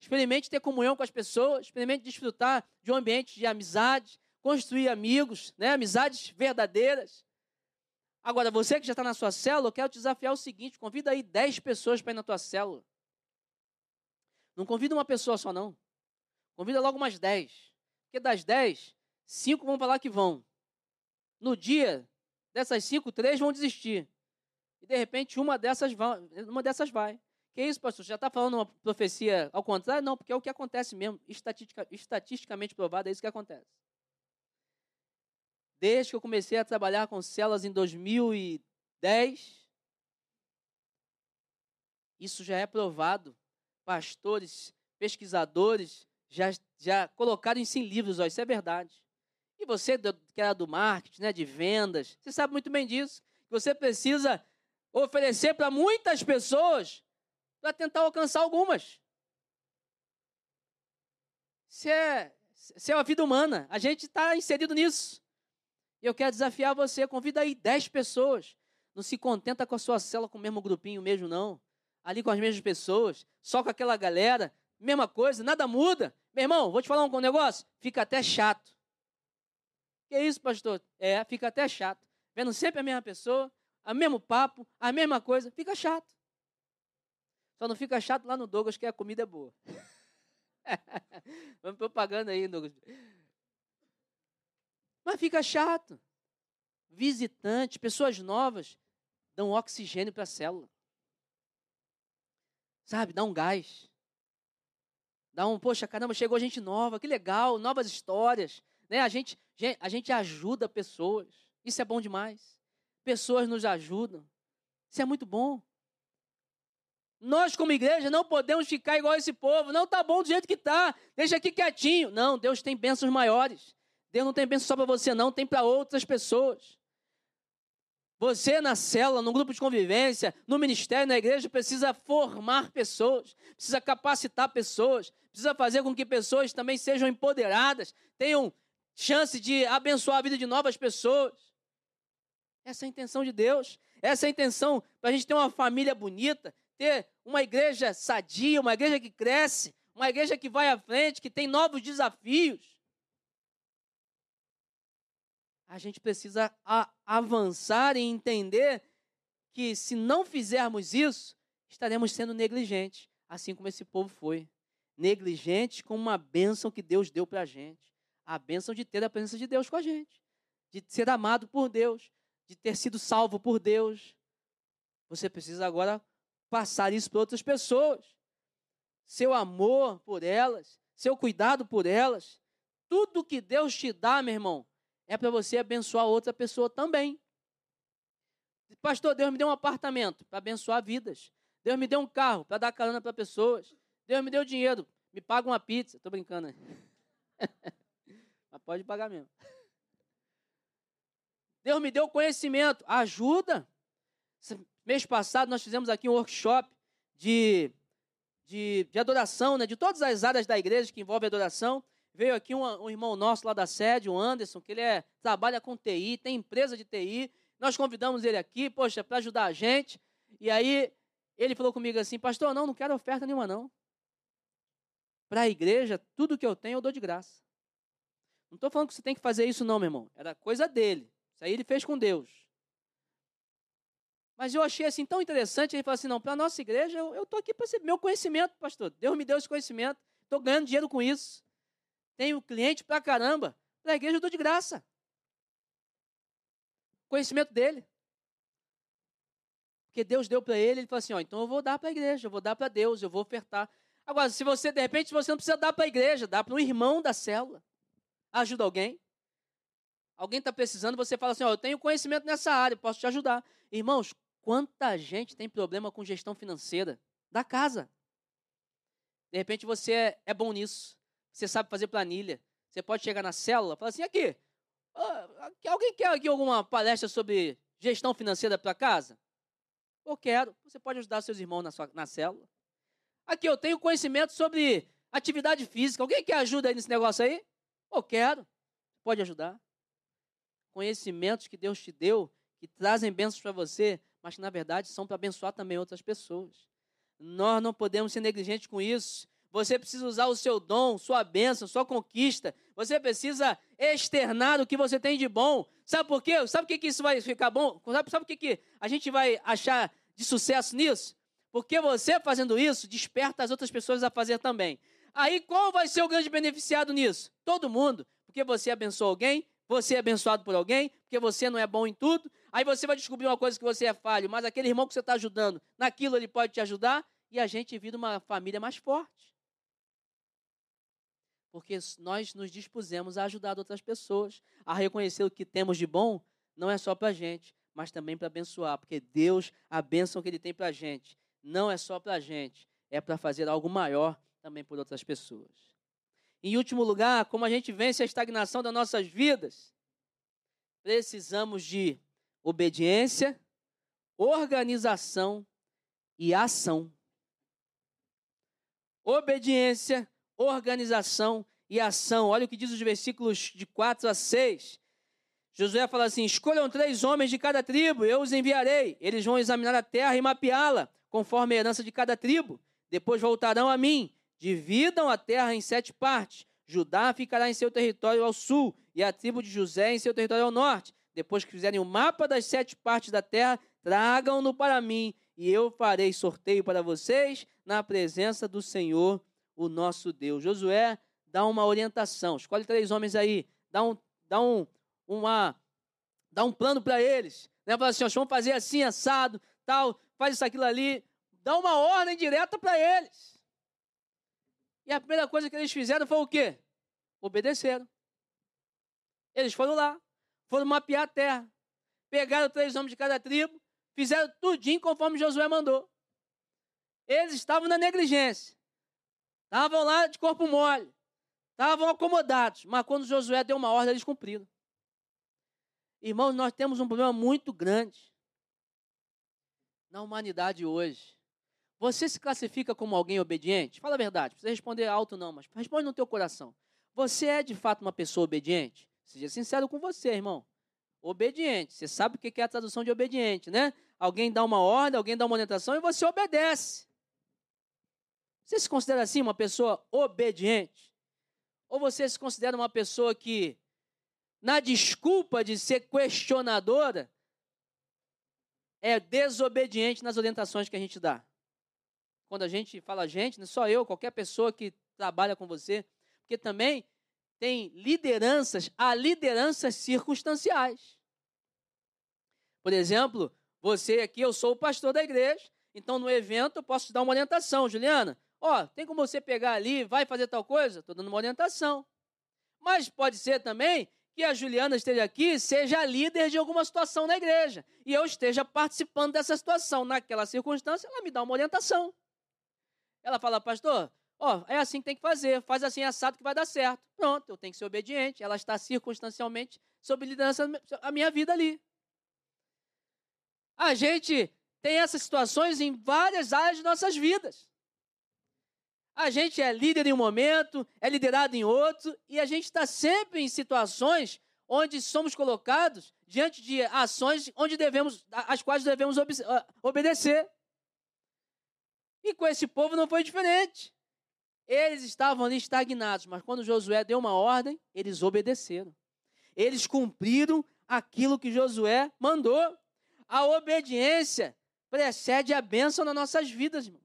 Experimente ter comunhão com as pessoas, experimente desfrutar de um ambiente de amizade, construir amigos, né? amizades verdadeiras. Agora, você que já está na sua célula, eu quero te desafiar o seguinte: convida aí 10 pessoas para ir na tua célula. Não convida uma pessoa só, não. Convida logo umas 10. Porque das 10, 5 vão falar que vão. No dia, dessas 5, 3 vão desistir. E de repente uma dessas vai. Uma dessas vai. Que isso, pastor? Você já está falando uma profecia ao contrário? Não, porque é o que acontece mesmo. Estatistica, estatisticamente provado, é isso que acontece. Desde que eu comecei a trabalhar com células em 2010, isso já é provado. Pastores, pesquisadores já, já colocaram isso em livros, ó, isso é verdade. E você, que era do marketing, né, de vendas, você sabe muito bem disso. Você precisa oferecer para muitas pessoas para tentar alcançar algumas. Se é, se é a vida humana, a gente está inserido nisso. E eu quero desafiar você, convida aí 10 pessoas. Não se contenta com a sua cela com o mesmo grupinho mesmo, não. Ali com as mesmas pessoas, só com aquela galera, mesma coisa, nada muda. Meu irmão, vou te falar um negócio, fica até chato. Que isso, pastor? É, fica até chato. Vendo sempre a mesma pessoa, o mesmo papo, a mesma coisa, fica chato. Só não fica chato lá no Douglas, que a comida é boa. Vamos propaganda aí, Douglas. Mas fica chato. Visitantes, pessoas novas, dão oxigênio para a célula. Sabe, dá um gás. Dá um, poxa, caramba, chegou gente nova, que legal, novas histórias. Né? A, gente, a gente ajuda pessoas. Isso é bom demais. Pessoas nos ajudam. Isso é muito bom. Nós, como igreja, não podemos ficar igual esse povo. Não está bom do jeito que está. Deixa aqui quietinho. Não, Deus tem bênçãos maiores. Deus não tem bênção só para você, não. Tem para outras pessoas. Você na célula, no grupo de convivência, no ministério, na igreja, precisa formar pessoas, precisa capacitar pessoas, precisa fazer com que pessoas também sejam empoderadas, tenham chance de abençoar a vida de novas pessoas. Essa é a intenção de Deus. Essa é a intenção para a gente ter uma família bonita, ter uma igreja sadia, uma igreja que cresce, uma igreja que vai à frente, que tem novos desafios. A gente precisa avançar e entender que se não fizermos isso, estaremos sendo negligentes, assim como esse povo foi. Negligentes com uma bênção que Deus deu para a gente. A bênção de ter a presença de Deus com a gente. De ser amado por Deus. De ter sido salvo por Deus. Você precisa agora passar isso para outras pessoas. Seu amor por elas, seu cuidado por elas, tudo que Deus te dá, meu irmão, é para você abençoar outra pessoa também. Pastor, Deus me deu um apartamento para abençoar vidas. Deus me deu um carro para dar carona para pessoas. Deus me deu dinheiro, me paga uma pizza. Estou brincando, né? Mas pode pagar mesmo. Deus me deu conhecimento, ajuda. Mês passado nós fizemos aqui um workshop de, de, de adoração, né, de todas as áreas da igreja que envolve adoração. Veio aqui um, um, irmão nosso lá da sede, o Anderson, que ele é, trabalha com TI, tem empresa de TI. Nós convidamos ele aqui, poxa, para ajudar a gente. E aí ele falou comigo assim, pastor, não, não quero oferta nenhuma não. Para a igreja, tudo que eu tenho eu dou de graça. Não estou falando que você tem que fazer isso não, meu irmão. Era coisa dele. Isso aí ele fez com Deus. Mas eu achei assim tão interessante, ele falou assim, não, para a nossa igreja, eu estou aqui para meu conhecimento, pastor. Deus me deu esse conhecimento, estou ganhando dinheiro com isso. Tenho cliente para caramba. Para a igreja eu dou de graça. Conhecimento dele. Porque Deus deu para ele, ele falou assim, ó, então eu vou dar para a igreja, eu vou dar para Deus, eu vou ofertar. Agora, se você, de repente, você não precisa dar para a igreja, dá para um irmão da célula. Ajuda alguém. Alguém está precisando, você fala assim, ó, eu tenho conhecimento nessa área, posso te ajudar. Irmãos, Quanta gente tem problema com gestão financeira da casa? De repente você é, é bom nisso. Você sabe fazer planilha. Você pode chegar na célula e falar assim: aqui, alguém quer aqui alguma palestra sobre gestão financeira para casa? Eu quero. Você pode ajudar seus irmãos na, sua, na célula. Aqui, eu tenho conhecimento sobre atividade física. Alguém quer ajuda aí nesse negócio aí? Eu quero. Pode ajudar. Conhecimentos que Deus te deu, que trazem bênçãos para você, mas que na verdade são para abençoar também outras pessoas. Nós não podemos ser negligentes com isso. Você precisa usar o seu dom, sua bênção, sua conquista. Você precisa externar o que você tem de bom. Sabe por quê? Sabe por que, isso vai ficar bom? Sabe, sabe por que, que a gente vai achar de sucesso nisso? Porque você fazendo isso, desperta as outras pessoas a fazer também. Aí qual vai ser o grande beneficiado nisso? Todo mundo. Porque você abençoa alguém, você é abençoado por alguém, porque você não é bom em tudo, Aí você vai descobrir uma coisa que você é falho, mas aquele irmão que você está ajudando, naquilo ele pode te ajudar e a gente vira uma família mais forte. Porque nós nos dispusemos a ajudar outras pessoas, a reconhecer o que temos de bom, não é só para a gente, mas também para abençoar, porque Deus, a bênção que Ele tem para a gente, não é só para a gente, é para fazer algo maior também por outras pessoas. Em último lugar, como a gente vence a estagnação das nossas vidas, precisamos de obediência, organização e ação. obediência, organização e ação. Olha o que diz os versículos de 4 a 6. Josué fala assim: Escolham três homens de cada tribo, eu os enviarei. Eles vão examinar a terra e mapeá-la, conforme a herança de cada tribo. Depois voltarão a mim. Dividam a terra em sete partes. Judá ficará em seu território ao sul, e a tribo de José em seu território ao norte. Depois que fizerem o mapa das sete partes da terra, tragam-no para mim, e eu farei sorteio para vocês na presença do Senhor, o nosso Deus. Josué dá uma orientação, escolhe três homens aí, dá um, dá um, uma, dá um plano para eles. Né? Fala assim, vamos fazer assim, assado, tal, faz isso, aquilo ali. Dá uma ordem direta para eles. E a primeira coisa que eles fizeram foi o quê? Obedeceram. Eles foram lá, foram mapear a terra, pegaram três homens de cada tribo, fizeram tudinho conforme Josué mandou. Eles estavam na negligência, estavam lá de corpo mole, estavam acomodados, mas quando Josué deu uma ordem, eles cumpriram. Irmãos, nós temos um problema muito grande na humanidade hoje. Você se classifica como alguém obediente? Fala a verdade, precisa responder alto não, mas responde no teu coração. Você é de fato uma pessoa obediente? Seja sincero com você, irmão. Obediente. Você sabe o que é a tradução de obediente, né? Alguém dá uma ordem, alguém dá uma orientação e você obedece. Você se considera assim uma pessoa obediente? Ou você se considera uma pessoa que, na desculpa de ser questionadora, é desobediente nas orientações que a gente dá? Quando a gente fala gente, não é só eu, qualquer pessoa que trabalha com você, porque também tem lideranças, há lideranças circunstanciais. Por exemplo, você aqui, eu sou o pastor da igreja, então no evento eu posso te dar uma orientação, Juliana. Ó, tem como você pegar ali, vai fazer tal coisa? Estou dando uma orientação. Mas pode ser também que a Juliana esteja aqui, seja líder de alguma situação na igreja, e eu esteja participando dessa situação. Naquela circunstância, ela me dá uma orientação. Ela fala, pastor, Ó, oh, é assim que tem que fazer, faz assim assado que vai dar certo. Pronto, eu tenho que ser obediente. Ela está circunstancialmente sob liderança a minha vida ali. A gente tem essas situações em várias áreas de nossas vidas. A gente é líder em um momento, é liderado em outro, e a gente está sempre em situações onde somos colocados diante de ações onde devemos, às quais devemos obedecer. E com esse povo não foi diferente. Eles estavam ali estagnados, mas quando Josué deu uma ordem, eles obedeceram. Eles cumpriram aquilo que Josué mandou. A obediência precede a bênção nas nossas vidas, irmão.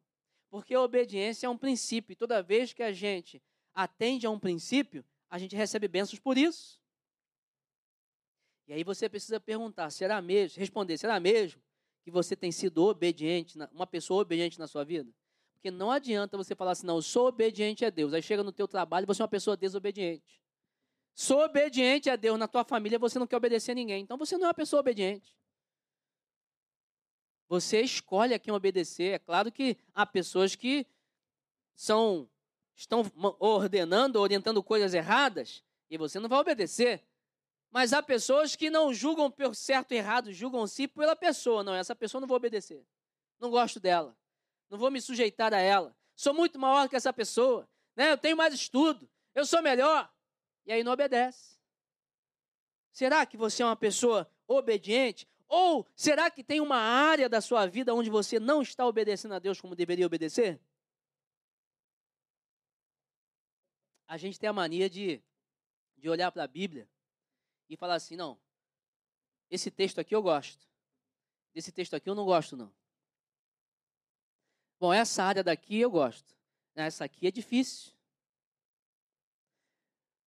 Porque a obediência é um princípio. E toda vez que a gente atende a um princípio, a gente recebe bênçãos por isso. E aí você precisa perguntar, será mesmo, responder, será mesmo que você tem sido obediente, uma pessoa obediente na sua vida? Porque não adianta você falar assim, não, eu sou obediente a Deus. Aí chega no teu trabalho você é uma pessoa desobediente. Sou obediente a Deus na tua família, você não quer obedecer a ninguém. Então você não é uma pessoa obediente. Você escolhe a quem obedecer. É claro que há pessoas que são estão ordenando, orientando coisas erradas, e você não vai obedecer. Mas há pessoas que não julgam por certo e errado, julgam se pela pessoa. Não, essa pessoa não vou obedecer. Não gosto dela não vou me sujeitar a ela. Sou muito maior que essa pessoa, né? Eu tenho mais estudo, eu sou melhor. E aí não obedece. Será que você é uma pessoa obediente? Ou será que tem uma área da sua vida onde você não está obedecendo a Deus como deveria obedecer? A gente tem a mania de, de olhar para a Bíblia e falar assim: não, esse texto aqui eu gosto, esse texto aqui eu não gosto, não. Bom, essa área daqui eu gosto. Essa aqui é difícil.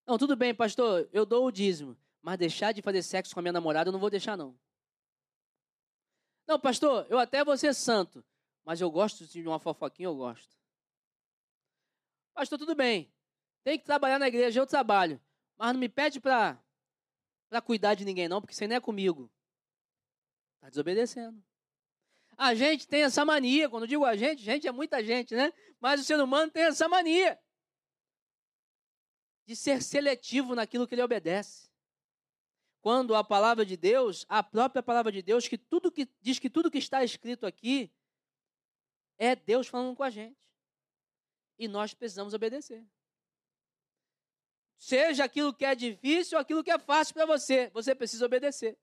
Não, tudo bem, pastor, eu dou o dízimo, mas deixar de fazer sexo com a minha namorada eu não vou deixar, não. Não, pastor, eu até vou ser santo, mas eu gosto de uma fofoquinha, eu gosto. Pastor, tudo bem, tem que trabalhar na igreja, eu trabalho, mas não me pede para cuidar de ninguém, não, porque você nem é comigo. Está desobedecendo. A gente tem essa mania, quando digo a gente, gente é muita gente, né? Mas o ser humano tem essa mania de ser seletivo naquilo que ele obedece. Quando a palavra de Deus, a própria palavra de Deus, que tudo que diz que tudo que está escrito aqui é Deus falando com a gente. E nós precisamos obedecer. Seja aquilo que é difícil ou aquilo que é fácil para você, você precisa obedecer.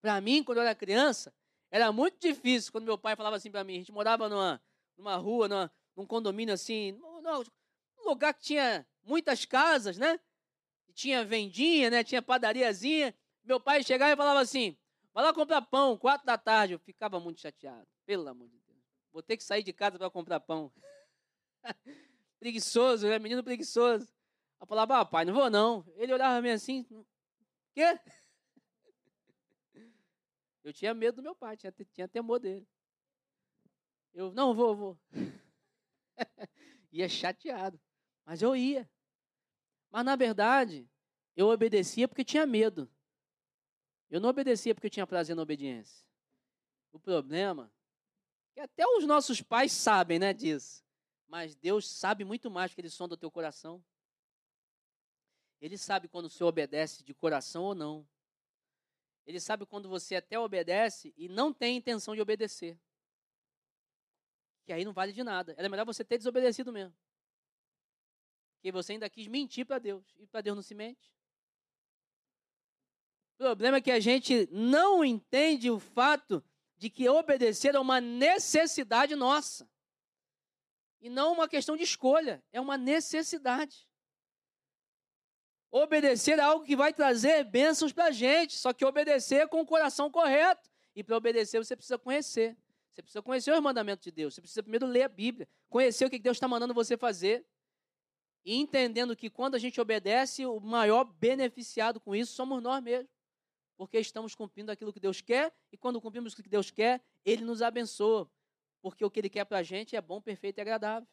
Para mim, quando eu era criança, era muito difícil quando meu pai falava assim para mim. A gente morava numa, numa rua, numa, num condomínio assim, num lugar que tinha muitas casas, né? Tinha vendinha, né? Tinha padariazinha. Meu pai chegava e falava assim: vai lá comprar pão, quatro da tarde. Eu ficava muito chateado, pelo amor de Deus. Vou ter que sair de casa para comprar pão. preguiçoso, né? Menino preguiçoso. Eu falava, ah, pai, não vou não. Ele olhava meio assim, quê? Eu tinha medo do meu pai, tinha, tinha temor dele. Eu, não, vou, vou. ia chateado. Mas eu ia. Mas na verdade, eu obedecia porque tinha medo. Eu não obedecia porque eu tinha prazer na obediência. O problema é que até os nossos pais sabem, né, disso. Mas Deus sabe muito mais que ele sonda o teu coração. Ele sabe quando o Senhor obedece de coração ou não. Ele sabe quando você até obedece e não tem intenção de obedecer. Que aí não vale de nada. Era melhor você ter desobedecido mesmo. Porque você ainda quis mentir para Deus. E para Deus não se mente. O problema é que a gente não entende o fato de que obedecer é uma necessidade nossa. E não uma questão de escolha, é uma necessidade. Obedecer é algo que vai trazer bênçãos para a gente, só que obedecer com o coração correto. E para obedecer você precisa conhecer. Você precisa conhecer os mandamentos de Deus. Você precisa primeiro ler a Bíblia, conhecer o que Deus está mandando você fazer. E entendendo que quando a gente obedece, o maior beneficiado com isso somos nós mesmos. Porque estamos cumprindo aquilo que Deus quer, e quando cumprimos o que Deus quer, Ele nos abençoa porque o que Ele quer para a gente é bom, perfeito e agradável.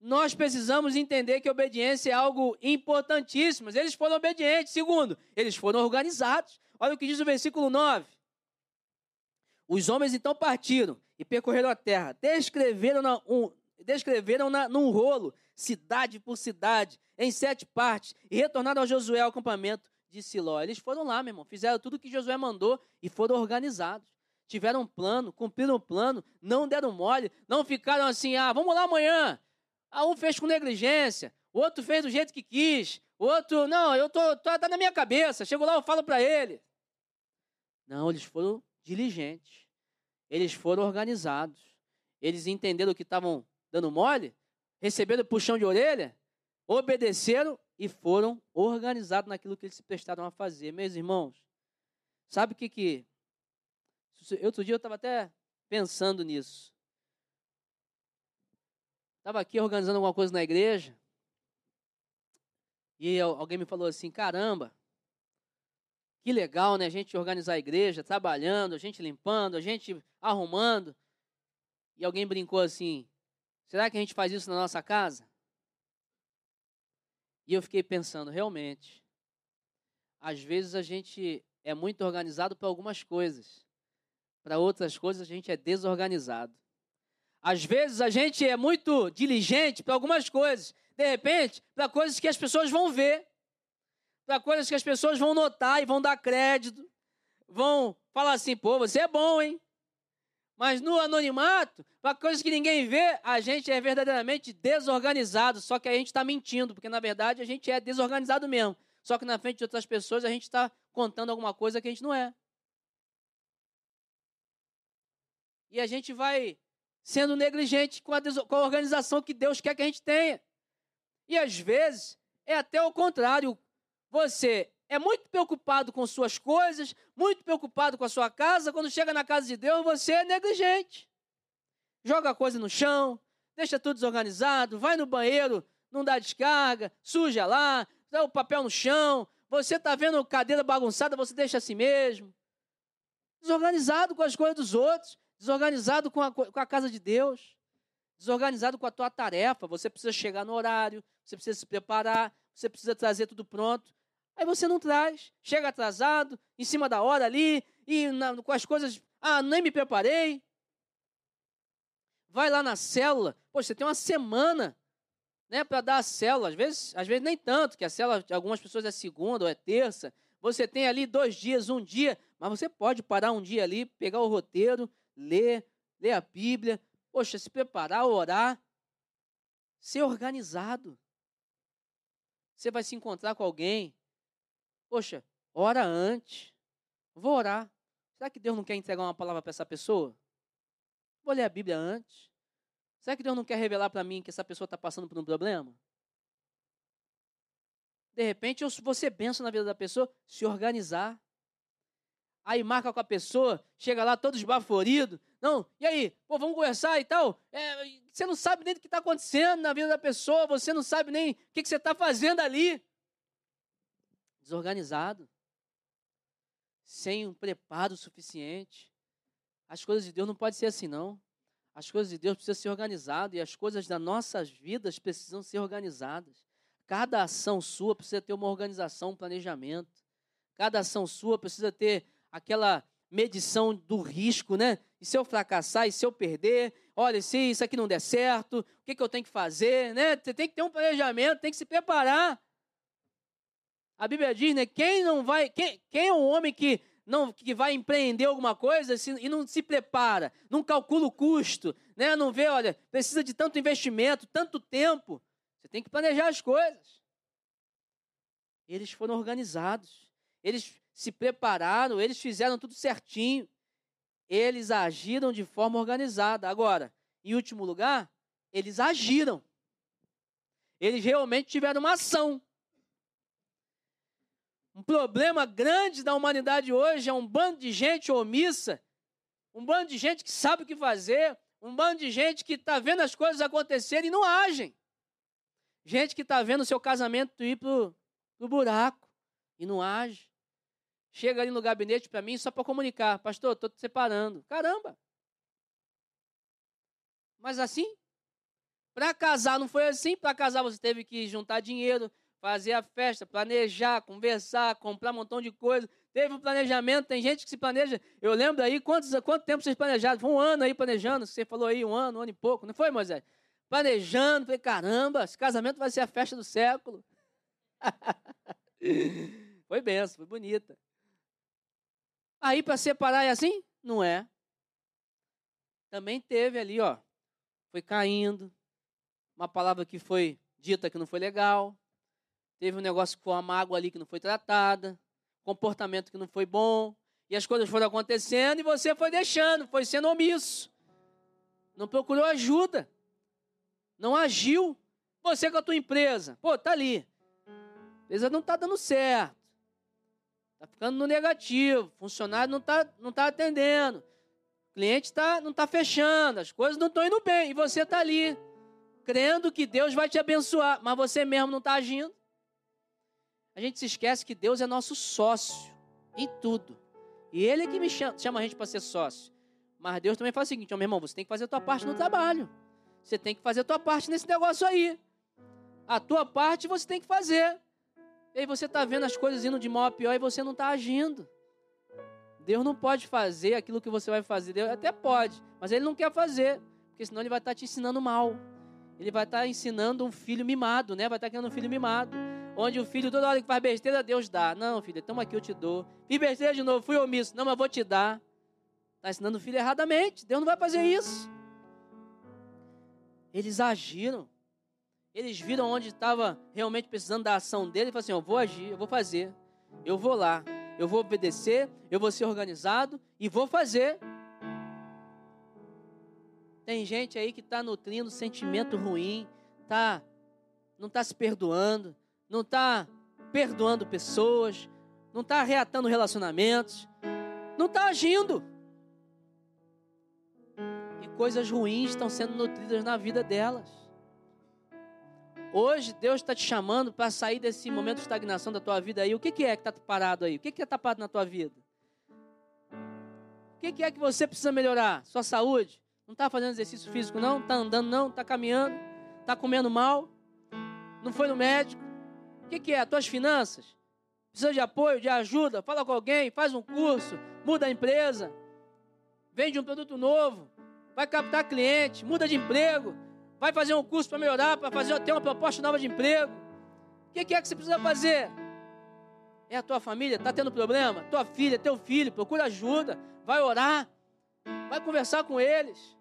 Nós precisamos entender que obediência é algo importantíssimo. Eles foram obedientes. Segundo, eles foram organizados. Olha o que diz o versículo 9. Os homens então partiram e percorreram a terra, descreveram na, um, descreveram num rolo, cidade por cidade, em sete partes, e retornaram a Josué ao acampamento de Siló. Eles foram lá, meu irmão, fizeram tudo o que Josué mandou e foram organizados tiveram um plano, cumpriram o um plano, não deram mole, não ficaram assim, ah, vamos lá amanhã. Ah, um fez com negligência, o outro fez do jeito que quis, o outro, não, eu tô, tô tá na minha cabeça, chego lá, eu falo para ele. Não, eles foram diligentes, eles foram organizados, eles entenderam que estavam dando mole, receberam puxão de orelha, obedeceram e foram organizados naquilo que eles se prestaram a fazer. Meus irmãos, sabe o que, que Outro dia eu estava até pensando nisso. Estava aqui organizando alguma coisa na igreja. E alguém me falou assim: caramba, que legal, né? A gente organizar a igreja, trabalhando, a gente limpando, a gente arrumando. E alguém brincou assim: será que a gente faz isso na nossa casa? E eu fiquei pensando, realmente, às vezes a gente é muito organizado para algumas coisas para outras coisas a gente é desorganizado. Às vezes a gente é muito diligente para algumas coisas, de repente, para coisas que as pessoas vão ver, para coisas que as pessoas vão notar e vão dar crédito, vão falar assim: pô, você é bom, hein? Mas no anonimato, para coisas que ninguém vê, a gente é verdadeiramente desorganizado, só que a gente está mentindo, porque na verdade a gente é desorganizado mesmo. Só que na frente de outras pessoas a gente está contando alguma coisa que a gente não é. E a gente vai sendo negligente com a, com a organização que Deus quer que a gente tenha. E às vezes é até o contrário. Você é muito preocupado com suas coisas, muito preocupado com a sua casa. Quando chega na casa de Deus, você é negligente. Joga a coisa no chão, deixa tudo desorganizado, vai no banheiro, não dá descarga, suja lá, dá o papel no chão. Você está vendo cadeira bagunçada, você deixa assim mesmo. Desorganizado com as coisas dos outros desorganizado com a, com a casa de Deus, desorganizado com a tua tarefa. Você precisa chegar no horário, você precisa se preparar, você precisa trazer tudo pronto. Aí você não traz, chega atrasado, em cima da hora ali, e na, com as coisas, ah, nem me preparei. Vai lá na célula, pô, você tem uma semana né, para dar a célula, às vezes, às vezes nem tanto, que a célula de algumas pessoas é segunda ou é terça. Você tem ali dois dias, um dia, mas você pode parar um dia ali, pegar o roteiro, ler, ler a Bíblia. Poxa, se preparar, orar, ser organizado. Você vai se encontrar com alguém. Poxa, ora antes. Vou orar. Será que Deus não quer entregar uma palavra para essa pessoa? Vou ler a Bíblia antes. Será que Deus não quer revelar para mim que essa pessoa está passando por um problema? De repente, você pensa na vida da pessoa, se organizar. Aí marca com a pessoa, chega lá todo esbaforido. Não, e aí? Pô, vamos conversar e tal. É, você não sabe nem o que está acontecendo na vida da pessoa, você não sabe nem o que, que você está fazendo ali. Desorganizado. Sem um preparo suficiente. As coisas de Deus não podem ser assim, não. As coisas de Deus precisam ser organizadas e as coisas das nossas vidas precisam ser organizadas. Cada ação sua precisa ter uma organização, um planejamento. Cada ação sua precisa ter aquela medição do risco, né? E se eu fracassar, e se eu perder, olha, se isso aqui não der certo, o que, que eu tenho que fazer, né? Você tem que ter um planejamento, tem que se preparar. A Bíblia diz, né? Quem não vai, quem, quem é um homem que não que vai empreender alguma coisa se, e não se prepara, não calcula o custo, né? Não vê, olha, precisa de tanto investimento, tanto tempo. Você tem que planejar as coisas. Eles foram organizados. Eles se prepararam, eles fizeram tudo certinho. Eles agiram de forma organizada. Agora, em último lugar, eles agiram. Eles realmente tiveram uma ação. Um problema grande da humanidade hoje é um bando de gente omissa, um bando de gente que sabe o que fazer, um bando de gente que está vendo as coisas acontecerem e não agem. Gente que está vendo o seu casamento ir para o buraco e não age. Chega ali no gabinete para mim só para comunicar. Pastor, estou te separando. Caramba! Mas assim? Para casar não foi assim? Para casar você teve que juntar dinheiro, fazer a festa, planejar, conversar, comprar um montão de coisa. Teve um planejamento, tem gente que se planeja. Eu lembro aí, quantos, quanto tempo vocês planejaram? Foi um ano aí planejando, você falou aí, um ano, um ano e pouco, não foi, Moisés? Planejando, falei, caramba, esse casamento vai ser a festa do século. foi benção, foi bonita. Aí para separar é assim? Não é. Também teve ali, ó, foi caindo, uma palavra que foi dita que não foi legal, teve um negócio que foi uma mágoa ali que não foi tratada, comportamento que não foi bom, e as coisas foram acontecendo e você foi deixando, foi sendo omisso. Não procurou ajuda. Não agiu. Você com a tua empresa, pô, tá ali. A empresa não tá dando certo. Está ficando no negativo. Funcionário não está não tá atendendo. Cliente tá, não está fechando. As coisas não estão indo bem. E você está ali, crendo que Deus vai te abençoar. Mas você mesmo não está agindo. A gente se esquece que Deus é nosso sócio em tudo. E Ele é que me chama, chama a gente para ser sócio. Mas Deus também fala o seguinte: oh, meu irmão, você tem que fazer a tua parte no trabalho. Você tem que fazer a tua parte nesse negócio aí. A tua parte você tem que fazer. E aí você está vendo as coisas indo de mal a pior e você não está agindo. Deus não pode fazer aquilo que você vai fazer. Deus até pode, mas Ele não quer fazer, porque senão Ele vai estar tá te ensinando mal. Ele vai estar tá ensinando um filho mimado, né? Vai estar tá criando um filho mimado. Onde o filho, toda hora que faz besteira, Deus dá. Não, filho, toma aqui, eu te dou. Fiz besteira de novo, fui omisso. Não, mas vou te dar. Está ensinando o filho erradamente. Deus não vai fazer isso. Eles agiram. Eles viram onde estava realmente precisando da ação dele e falaram assim: Eu vou agir, eu vou fazer, eu vou lá, eu vou obedecer, eu vou ser organizado e vou fazer. Tem gente aí que está nutrindo sentimento ruim, tá, não está se perdoando, não está perdoando pessoas, não está reatando relacionamentos, não está agindo. E coisas ruins estão sendo nutridas na vida delas. Hoje Deus está te chamando para sair desse momento de estagnação da tua vida aí. O que, que é que está parado aí? O que, que está parado na tua vida? O que, que é que você precisa melhorar? Sua saúde? Não está fazendo exercício físico, não? Está andando, não? Está caminhando? Está comendo mal? Não foi no médico? O que, que é? As tuas finanças? Precisa de apoio, de ajuda? Fala com alguém, faz um curso, muda a empresa, vende um produto novo, vai captar cliente, muda de emprego, vai fazer um curso para melhorar, para fazer ter uma proposta nova de emprego. O que é que você precisa fazer? É a tua família? Está tendo problema? Tua filha, teu filho, procura ajuda, vai orar, vai conversar com eles.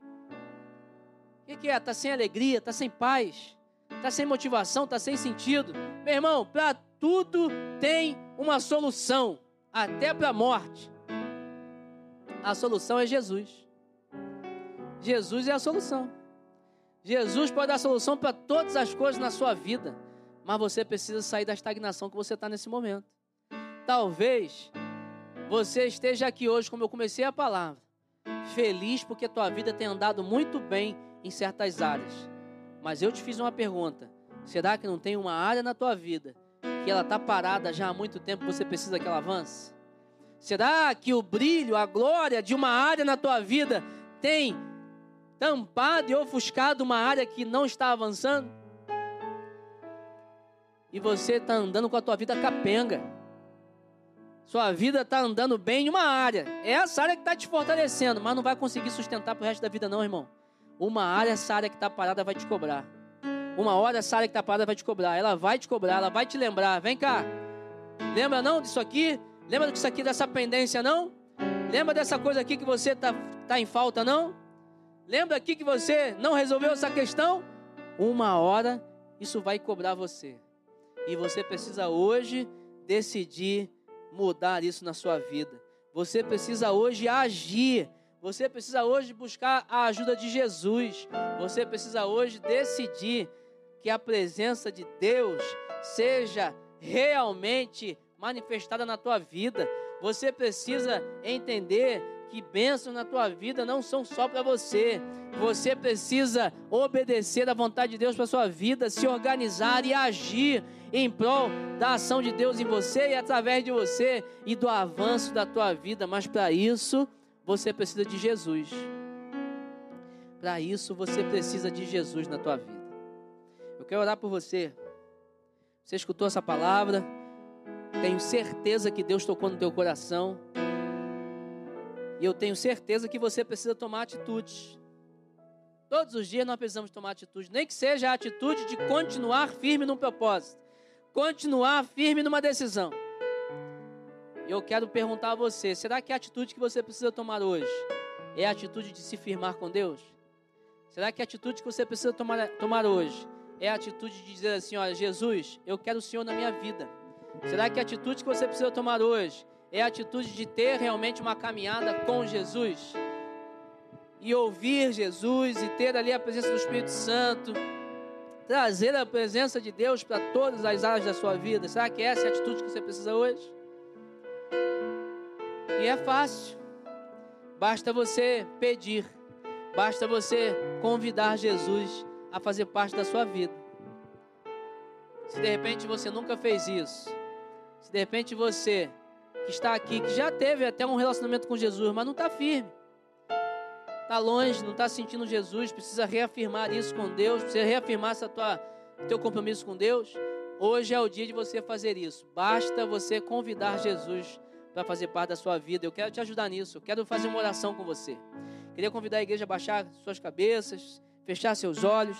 O que, que é? Está sem alegria, está sem paz, está sem motivação, está sem sentido. Meu irmão, para tudo tem uma solução, até para a morte. A solução é Jesus. Jesus é a solução. Jesus pode dar a solução para todas as coisas na sua vida, mas você precisa sair da estagnação que você está nesse momento. Talvez você esteja aqui hoje, como eu comecei a palavra, feliz porque tua vida tem andado muito bem em certas áreas. Mas eu te fiz uma pergunta: será que não tem uma área na tua vida que ela está parada já há muito tempo você precisa que ela avance? Será que o brilho, a glória de uma área na tua vida tem tampado e ofuscado uma área que não está avançando? E você está andando com a tua vida capenga. Sua vida está andando bem em uma área. É essa área que está te fortalecendo, mas não vai conseguir sustentar para o resto da vida, não, irmão. Uma área, essa área que está parada vai te cobrar. Uma hora, essa área que está parada vai te cobrar. Ela vai te cobrar, ela vai te lembrar. Vem cá. Lembra não disso aqui? Lembra disso aqui, dessa pendência, não? Lembra dessa coisa aqui que você está tá em falta, não? Lembra aqui que você não resolveu essa questão? Uma hora isso vai cobrar você. E você precisa hoje decidir mudar isso na sua vida. Você precisa hoje agir. Você precisa hoje buscar a ajuda de Jesus. Você precisa hoje decidir que a presença de Deus seja realmente manifestada na tua vida. Você precisa entender que bênçãos na tua vida não são só para você. Você precisa obedecer à vontade de Deus para sua vida, se organizar e agir em prol da ação de Deus em você e através de você e do avanço da tua vida. Mas para isso, você precisa de Jesus. Para isso, você precisa de Jesus na tua vida. Eu quero orar por você. Você escutou essa palavra? Tenho certeza que Deus tocou no teu coração. E eu tenho certeza que você precisa tomar atitudes. Todos os dias nós precisamos tomar atitude, nem que seja a atitude de continuar firme no propósito continuar firme numa decisão. Eu quero perguntar a você: será que a atitude que você precisa tomar hoje é a atitude de se firmar com Deus? Será que a atitude que você precisa tomar, tomar hoje é a atitude de dizer assim: olha, Jesus, eu quero o Senhor na minha vida? Será que a atitude que você precisa tomar hoje é a atitude de ter realmente uma caminhada com Jesus? E ouvir Jesus e ter ali a presença do Espírito Santo? trazer a presença de Deus para todas as áreas da sua vida. Será que essa é a atitude que você precisa hoje? E é fácil. Basta você pedir. Basta você convidar Jesus a fazer parte da sua vida. Se de repente você nunca fez isso, se de repente você que está aqui, que já teve até um relacionamento com Jesus, mas não está firme, está longe, não está sentindo Jesus, precisa reafirmar isso com Deus, precisa reafirmar tua, teu compromisso com Deus. Hoje é o dia de você fazer isso. Basta você convidar Jesus para fazer parte da sua vida. Eu quero te ajudar nisso. Eu quero fazer uma oração com você. Queria convidar a igreja a baixar suas cabeças, fechar seus olhos.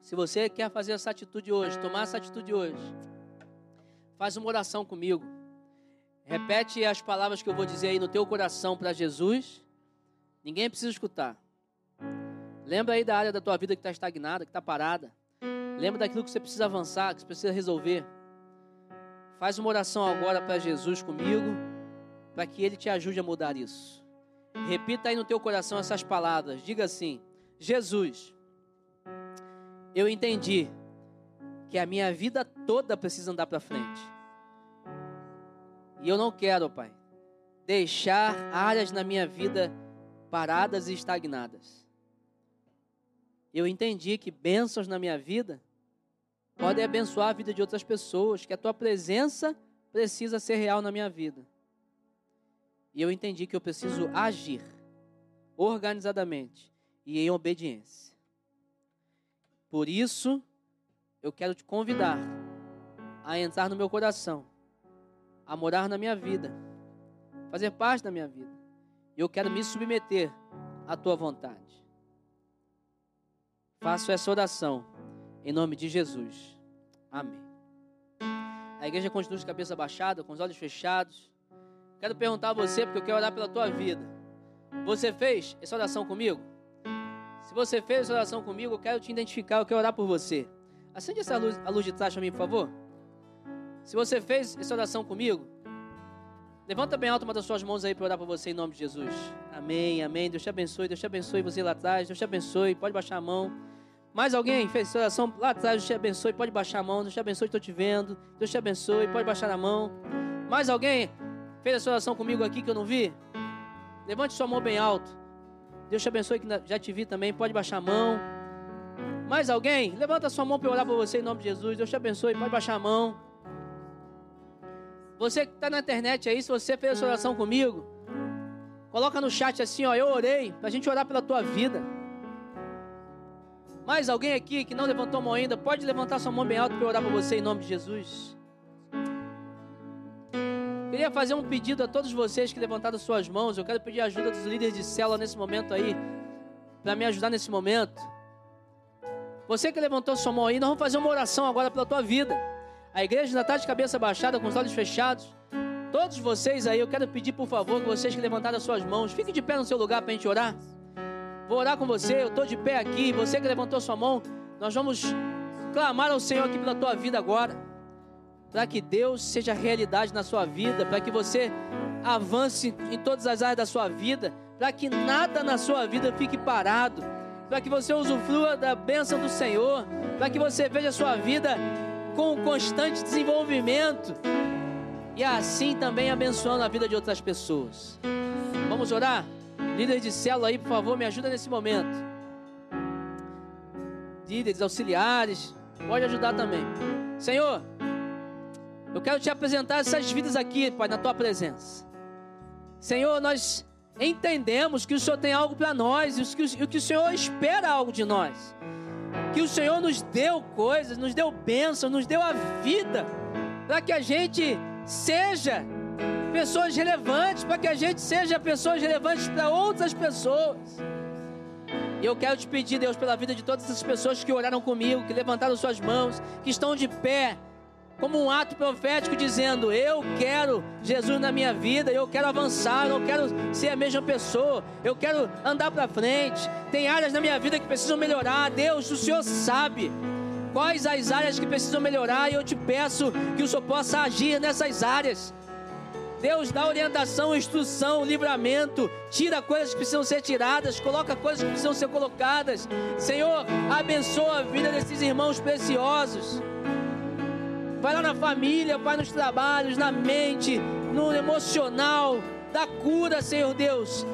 Se você quer fazer essa atitude hoje, tomar essa atitude hoje, faz uma oração comigo. Repete as palavras que eu vou dizer aí no teu coração para Jesus. Ninguém precisa escutar. Lembra aí da área da tua vida que está estagnada, que está parada. Lembra daquilo que você precisa avançar, que você precisa resolver. Faz uma oração agora para Jesus comigo, para que Ele te ajude a mudar isso. Repita aí no teu coração essas palavras. Diga assim: Jesus, eu entendi que a minha vida toda precisa andar para frente. E eu não quero, Pai, deixar áreas na minha vida paradas e estagnadas. Eu entendi que bênçãos na minha vida podem abençoar a vida de outras pessoas, que a tua presença precisa ser real na minha vida. E eu entendi que eu preciso agir organizadamente e em obediência. Por isso, eu quero te convidar a entrar no meu coração a morar na minha vida, fazer parte da minha vida. E eu quero me submeter à tua vontade. Faço essa oração em nome de Jesus. Amém. A igreja continua de cabeça baixada, com os olhos fechados. Quero perguntar a você, porque eu quero orar pela tua vida. Você fez essa oração comigo? Se você fez essa oração comigo, eu quero te identificar, eu quero orar por você. Acende essa luz, a luz de trás para mim, por favor. Se você fez essa oração comigo, levanta bem alto uma das suas mãos aí para orar por você em nome de Jesus. Amém, amém. Deus te abençoe, Deus te abençoe você lá atrás, Deus te abençoe. Pode baixar a mão. Mais alguém fez essa oração lá atrás, Deus te abençoe, pode baixar a mão. Deus te abençoe, estou te vendo. Deus te abençoe, pode baixar a mão. Mais alguém fez essa oração comigo aqui que eu não vi? Levante sua mão bem alto. Deus te abençoe que já te vi também, pode baixar a mão. Mais alguém? Levanta sua mão para orar por você em nome de Jesus. Deus te abençoe, pode baixar a mão. Você que está na internet aí, se você fez essa oração comigo, coloca no chat assim, ó, eu orei, para a gente orar pela tua vida. Mais alguém aqui que não levantou a mão ainda, pode levantar sua mão bem alto para orar por você em nome de Jesus. Queria fazer um pedido a todos vocês que levantaram suas mãos. Eu quero pedir a ajuda dos líderes de célula nesse momento aí, para me ajudar nesse momento. Você que levantou sua mão aí, nós vamos fazer uma oração agora pela tua vida. A igreja ainda está de cabeça baixada, com os olhos fechados. Todos vocês aí, eu quero pedir por favor que vocês que levantaram as suas mãos, fiquem de pé no seu lugar para a gente orar. Vou orar com você, eu estou de pé aqui. Você que levantou sua mão, nós vamos clamar ao Senhor aqui pela tua vida agora. Para que Deus seja realidade na sua vida, para que você avance em todas as áreas da sua vida, para que nada na sua vida fique parado, para que você usufrua da bênção do Senhor, para que você veja a sua vida com constante desenvolvimento e assim também abençoando a vida de outras pessoas. Vamos orar? Líderes de célula aí, por favor, me ajuda nesse momento. Líderes, auxiliares, pode ajudar também. Senhor, eu quero te apresentar essas vidas aqui, Pai, na tua presença. Senhor, nós entendemos que o Senhor tem algo para nós e que o Senhor espera algo de nós que o Senhor nos deu coisas, nos deu bênção, nos deu a vida, para que a gente seja pessoas relevantes, para que a gente seja pessoas relevantes para outras pessoas. E eu quero te pedir, Deus, pela vida de todas essas pessoas que oraram comigo, que levantaram suas mãos, que estão de pé, como um ato profético dizendo: Eu quero Jesus na minha vida, eu quero avançar, eu quero ser a mesma pessoa, eu quero andar para frente. Tem áreas na minha vida que precisam melhorar. Deus, o Senhor sabe quais as áreas que precisam melhorar e eu te peço que o Senhor possa agir nessas áreas. Deus dá orientação, instrução, livramento, tira coisas que precisam ser tiradas, coloca coisas que precisam ser colocadas. Senhor, abençoa a vida desses irmãos preciosos. Vai lá na família, vai nos trabalhos, na mente, no emocional, da cura, Senhor Deus.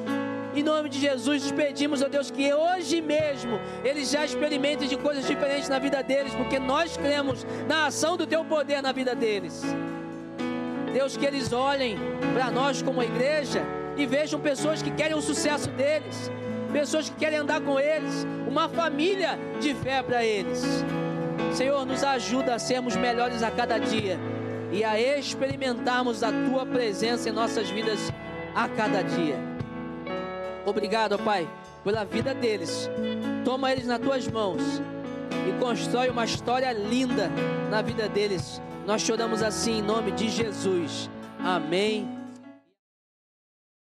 Em nome de Jesus, te pedimos, ó Deus, que hoje mesmo eles já experimentem de coisas diferentes na vida deles, porque nós cremos na ação do teu poder na vida deles. Deus, que eles olhem para nós como igreja e vejam pessoas que querem o sucesso deles, pessoas que querem andar com eles, uma família de fé para eles. Senhor, nos ajuda a sermos melhores a cada dia e a experimentarmos a tua presença em nossas vidas a cada dia. Obrigado, Pai, pela vida deles. Toma eles nas tuas mãos e constrói uma história linda na vida deles. Nós choramos assim em nome de Jesus. Amém